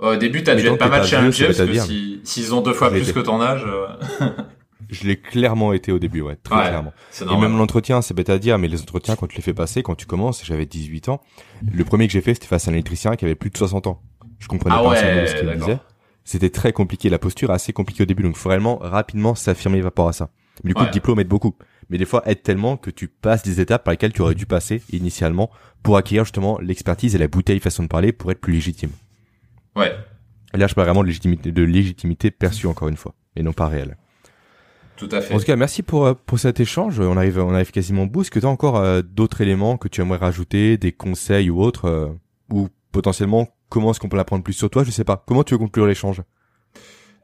Au début, t'as dû être pas mal challengé ça parce que si- s'ils ont deux fois plus que ton âge, euh, (laughs) Je l'ai clairement été au début, ouais, très Ouais. clairement. Et même l'entretien, c'est bête à dire, mais les entretiens, quand tu les fais passer, quand tu commences, j'avais 18 ans, le premier que j'ai fait, c'était face à un électricien qui avait plus de 60 ans. Je comprenais Ah pas ouais, ce qu'il disait. C'était très compliqué, la posture assez compliquée au début, donc faut réellement rapidement s'affirmer par rapport à ça. Mais du coup, Ouais. le diplôme aide beaucoup. Mais des fois, aide tellement que tu passes des étapes par lesquelles tu aurais dû passer initialement pour acquérir justement l'expertise et la bouteille façon de parler pour être plus légitime. Ouais, là, je parle vraiment de légitimité, de légitimité perçue encore une fois, et non pas réelle. Tout à fait. En tout cas, merci pour euh, pour cet échange. On arrive on arrive quasiment au bout. Est-ce que tu as encore euh, d'autres éléments que tu aimerais rajouter, des conseils ou autres, euh, ou potentiellement comment est-ce qu'on peut l'apprendre plus sur toi? Je sais pas. Comment tu veux conclure l'échange?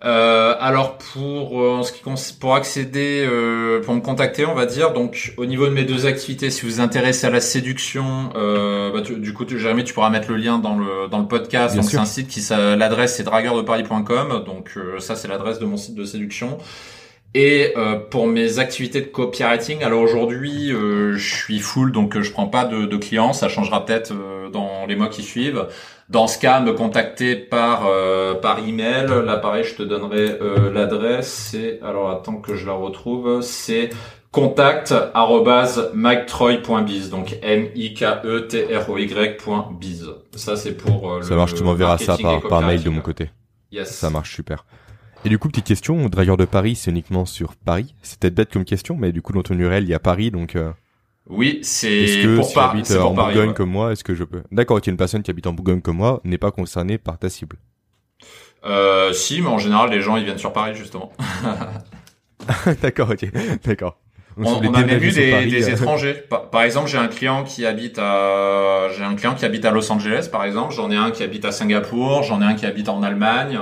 Euh, alors pour euh, en ce qui pour accéder euh, pour me contacter on va dire donc au niveau de mes deux activités si vous vous intéressez à la séduction euh, bah, tu- du coup tu, Jérémy tu pourras mettre le lien dans le dans le podcast Bien donc c'est un site qui l'adresse c'est dragueurdeparis.com donc euh, ça c'est l'adresse de mon site de séduction et euh, pour mes activités de copywriting alors aujourd'hui euh, je suis full donc euh, je prends pas de, de clients ça changera peut-être euh, dans les mois qui suivent dans ce cas, me contacter par euh, par email. Là, pareil, je te donnerai euh, l'adresse. C'est alors attends que je la retrouve. C'est contact miketroy.biz donc m i k e t r o y.biz. Ça c'est pour euh, Ça le marche. Tu m'enverras ça par par mail de mon côté. Yes. Ça marche super. Et du coup, petite question. Dragueur de Paris, c'est uniquement sur Paris? C'est peut-être bête comme question, mais du coup, dans ton URL, il y a Paris, donc. euh, Oui, c'est Est-ce que pour si Par- j'habite euh, pour en Paris. Bourgogne ouais. comme moi, est-ce que je peux? D'accord, ok, une personne qui habite en Bourgogne comme moi n'est pas concernée par ta cible. Euh, si, mais en général, les gens ils viennent sur Paris justement. (laughs) D'accord, ok, d'accord. On, on voulez a même eu des, Paris, des euh, étrangers. Par, par exemple, j'ai un client qui habite à, j'ai un client qui habite à Los Angeles, par exemple. J'en ai un qui habite à Singapour. J'en ai un qui habite en Allemagne.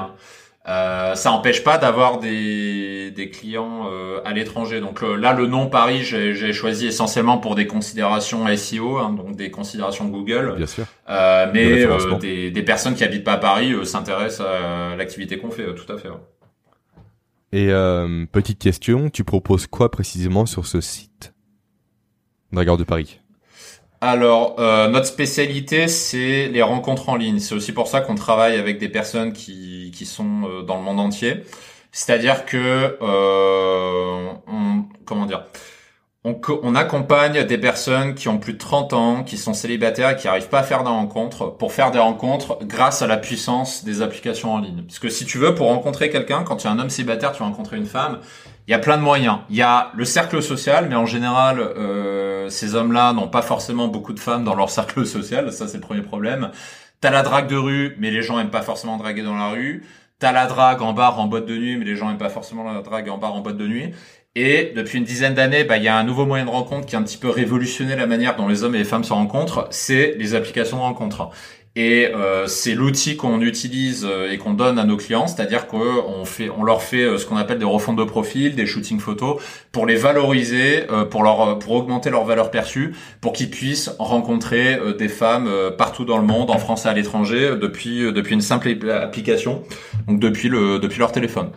Euh, ça n'empêche pas d'avoir des, des clients euh, à l'étranger. Donc là, le nom Paris, j'ai choisi essentiellement pour des considérations SEO, hein, donc des considérations Google. Bien sûr. Euh, mais des, des, personnes qui habitent pas à Paris s'intéressent à l'activité qu'on fait, tout à fait. Et petite question, tu proposes quoi précisément sur ce site? Dragueur de Paris alors, euh, notre spécialité, c'est les rencontres en ligne. C'est aussi pour ça qu'on travaille avec des personnes qui, qui sont euh, dans le monde entier. C'est-à-dire que, euh, on, comment dire, on, accompagne des personnes qui ont plus de 30 ans, qui sont célibataires et qui n'arrivent pas à faire des rencontres, pour faire des rencontres grâce à la puissance des applications en ligne. Parce que si tu veux, pour rencontrer quelqu'un, quand tu es un homme célibataire, tu vas rencontrer une femme, il y a plein de moyens. Il y a le cercle social, mais en général, euh, ces hommes-là n'ont pas forcément beaucoup de femmes dans leur (laughs) cercle social. Ça, c'est le premier problème. T'as la drague de rue, mais les gens aiment pas forcément draguer dans la rue. T'as la drague en bar, en boîte de nuit, mais les gens aiment pas forcément la drague en bar, en boîte de nuit. Et depuis une dizaine d'années, bah, il y a un nouveau moyen de rencontre qui a un petit peu révolutionné la manière dont les hommes et les femmes se rencontrent, c'est les applications de rencontre. Et euh, c'est l'outil qu'on utilise euh, et qu'on donne à nos clients, c'est-à-dire qu'on fait, on leur fait euh, ce qu'on appelle des refontes de profil, des shootings photos, pour les valoriser, pour leur, pour augmenter leur valeur perçue, pour qu'ils puissent rencontrer des femmes partout dans le monde, en France et à l'étranger, depuis depuis une simple application, donc depuis le depuis leur téléphone.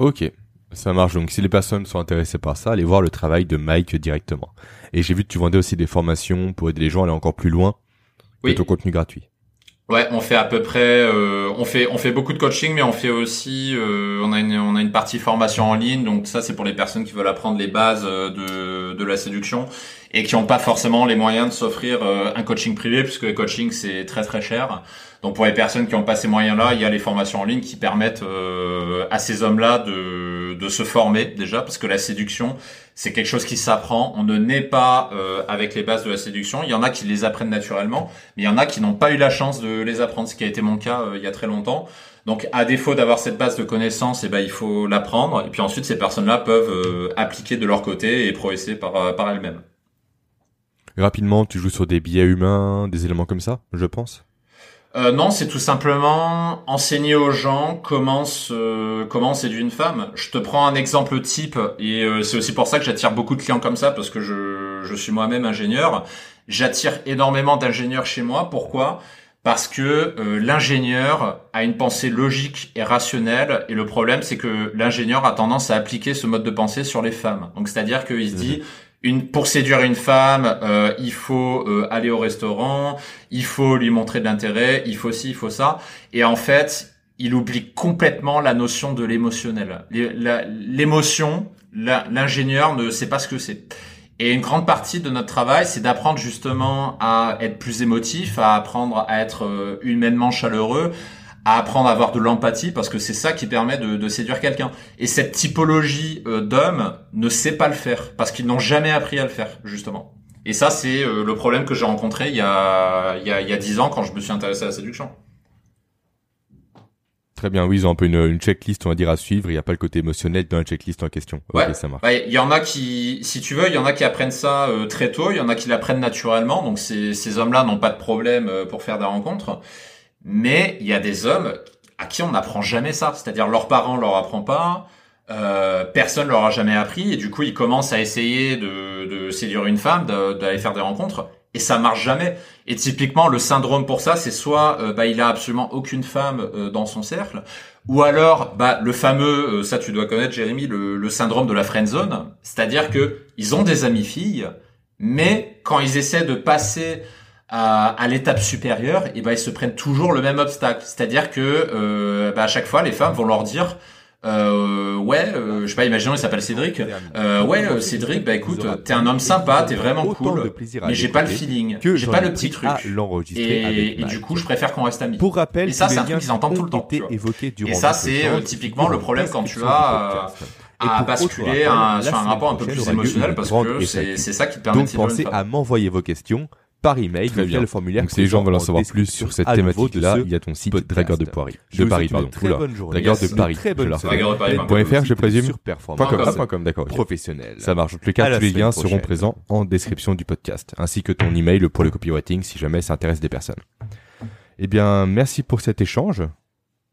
Ok. Ça marche. Donc, si les personnes sont intéressées par ça, allez voir le travail de Mike directement. Et j'ai vu que tu vendais aussi des formations pour aider les gens à aller encore plus loin oui. ton contenu gratuit. Ouais, on fait à peu près, euh, on fait on fait beaucoup de coaching, mais on fait aussi, euh, on a une on a une partie formation en ligne, donc ça c'est pour les personnes qui veulent apprendre les bases euh, de de la séduction et qui n'ont pas forcément les moyens de s'offrir un coaching privé, puisque le coaching c'est très très cher. Donc pour les personnes qui n'ont pas ces moyens-là, il y a les formations en ligne qui permettent à ces hommes-là de de se former déjà, parce que la séduction c'est quelque chose qui s'apprend. On ne naît pas euh, avec les bases de la séduction. Il y en a qui les apprennent naturellement, mais il y en a qui n'ont pas eu la chance de les apprendre, ce qui a été mon cas euh, il y a très longtemps. Donc, à défaut d'avoir cette base de connaissances, eh ben, il faut l'apprendre. Et puis ensuite, ces personnes-là peuvent euh, appliquer de leur côté et progresser par, par elles-mêmes. Rapidement, tu joues sur des biais humains, des éléments comme ça, je pense euh, non, c'est tout simplement enseigner aux gens comment se, comment séduire une femme. Je te prends un exemple type et euh, c'est aussi pour ça que j'attire beaucoup de clients comme ça parce que je, je suis moi-même ingénieur. J'attire énormément d'ingénieurs chez moi. Pourquoi? Parce que euh, l'ingénieur a une pensée logique et rationnelle et le problème c'est que l'ingénieur a tendance à appliquer ce mode de pensée sur les femmes. Donc c'est-à-dire qu'il se dit une, pour séduire une femme, euh, il faut euh, aller au restaurant, il faut lui montrer de l'intérêt, il faut ci, il faut ça. Et en fait, il oublie complètement la notion de l'émotionnel. L'émotion, l'ingénieur ne sait pas ce que c'est. Et une grande partie de notre travail, c'est d'apprendre justement à être plus émotif, à apprendre à être euh, humainement chaleureux, à apprendre à avoir de l'empathie parce que c'est ça qui permet de, de séduire quelqu'un. Et cette typologie euh, d'hommes ne sait pas le faire parce qu'ils n'ont jamais appris à le faire justement. Et ça, c'est euh, le problème que j'ai rencontré il y a il y a il y a dix ans quand je me suis intéressé à la séduction. Très bien, oui, ils ont un peu une, une checklist, on va dire, à suivre. Il n'y a pas le côté émotionnel dans la checklist en question. Ouais, ça marche. Il y en a qui, si tu veux, il y en a qui apprennent ça euh, très tôt, il y en a qui l'apprennent naturellement. Donc ces, ces hommes-là n'ont pas de problème pour faire des rencontres. Mais il y a des hommes à qui on n'apprend jamais ça. C'est-à-dire leurs parents leur apprend pas, euh, personne leur a jamais appris, et du coup ils commencent à essayer de, de séduire une femme, d'aller faire des rencontres, et ça marche jamais. Et typiquement le syndrome pour ça, c'est soit euh, bah, il a absolument aucune femme euh, dans son cercle, ou alors bah, le fameux, euh, ça tu dois connaître Jérémy, le, le syndrome de la friend zone, c'est-à-dire que ils ont des amis filles, mais quand ils essaient de passer à, à l'étape supérieure, et ben ils se prennent toujours le même obstacle. C'est-à-dire que euh, bah, à chaque fois, les femmes vont leur dire euh, ouais, euh, je sais pas, imaginons il s'appelle Cédric. Euh, ouais, euh, Cédric, bah écoute, t'es un homme sympa, t'es vraiment cool, mais j'ai pas le feeling, j'ai pas le petit truc. Et, et du coup, je préfère qu'on reste amis. Pour rappel, et ça, c'est un truc qu'ils entendent tout le temps. et ça, c'est euh, typiquement le problème quand tu as à basculer sur un rapport un peu plus émotionnel parce que c'est ça qui te permet de Donc pensez à m'envoyer vos questions par email via le formulaire. Donc si les gens veulent en savoir plus sur cette thématique-là, il y a ton site Dragueur de Paris. De Paris, pardon. Dragueur de Paris. Très .fr, je présume. .com, d'accord. Professionnel. Ça marche. En tous les cas, tous les liens seront présents en description du podcast, ainsi que ton email pour le copywriting si jamais ça intéresse des personnes. Eh bien, merci pour cet échange.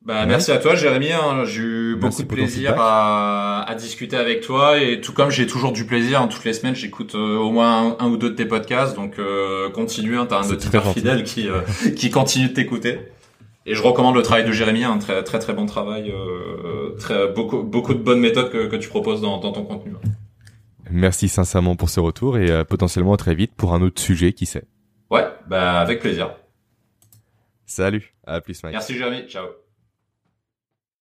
Bah, merci à toi, Jérémy. Hein. J'ai eu beaucoup de plaisir à, à, discuter avec toi et tout comme j'ai toujours du plaisir. Hein, toutes les semaines, j'écoute euh, au moins un, ou deux de tes podcasts. Donc euh, continue. Hein, T'as un auditeur fidèle qui euh, qui continue de t'écouter. Et je recommande le travail de Jérémy. Un très très très bon travail. Euh, très beaucoup beaucoup de bonnes méthodes que, que tu proposes dans, dans ton contenu. Merci sincèrement pour ce retour et euh, potentiellement très vite pour un autre sujet, qui sait. Ouais, bah avec plaisir. Salut, à plus Mike. Merci Jérémy, ciao.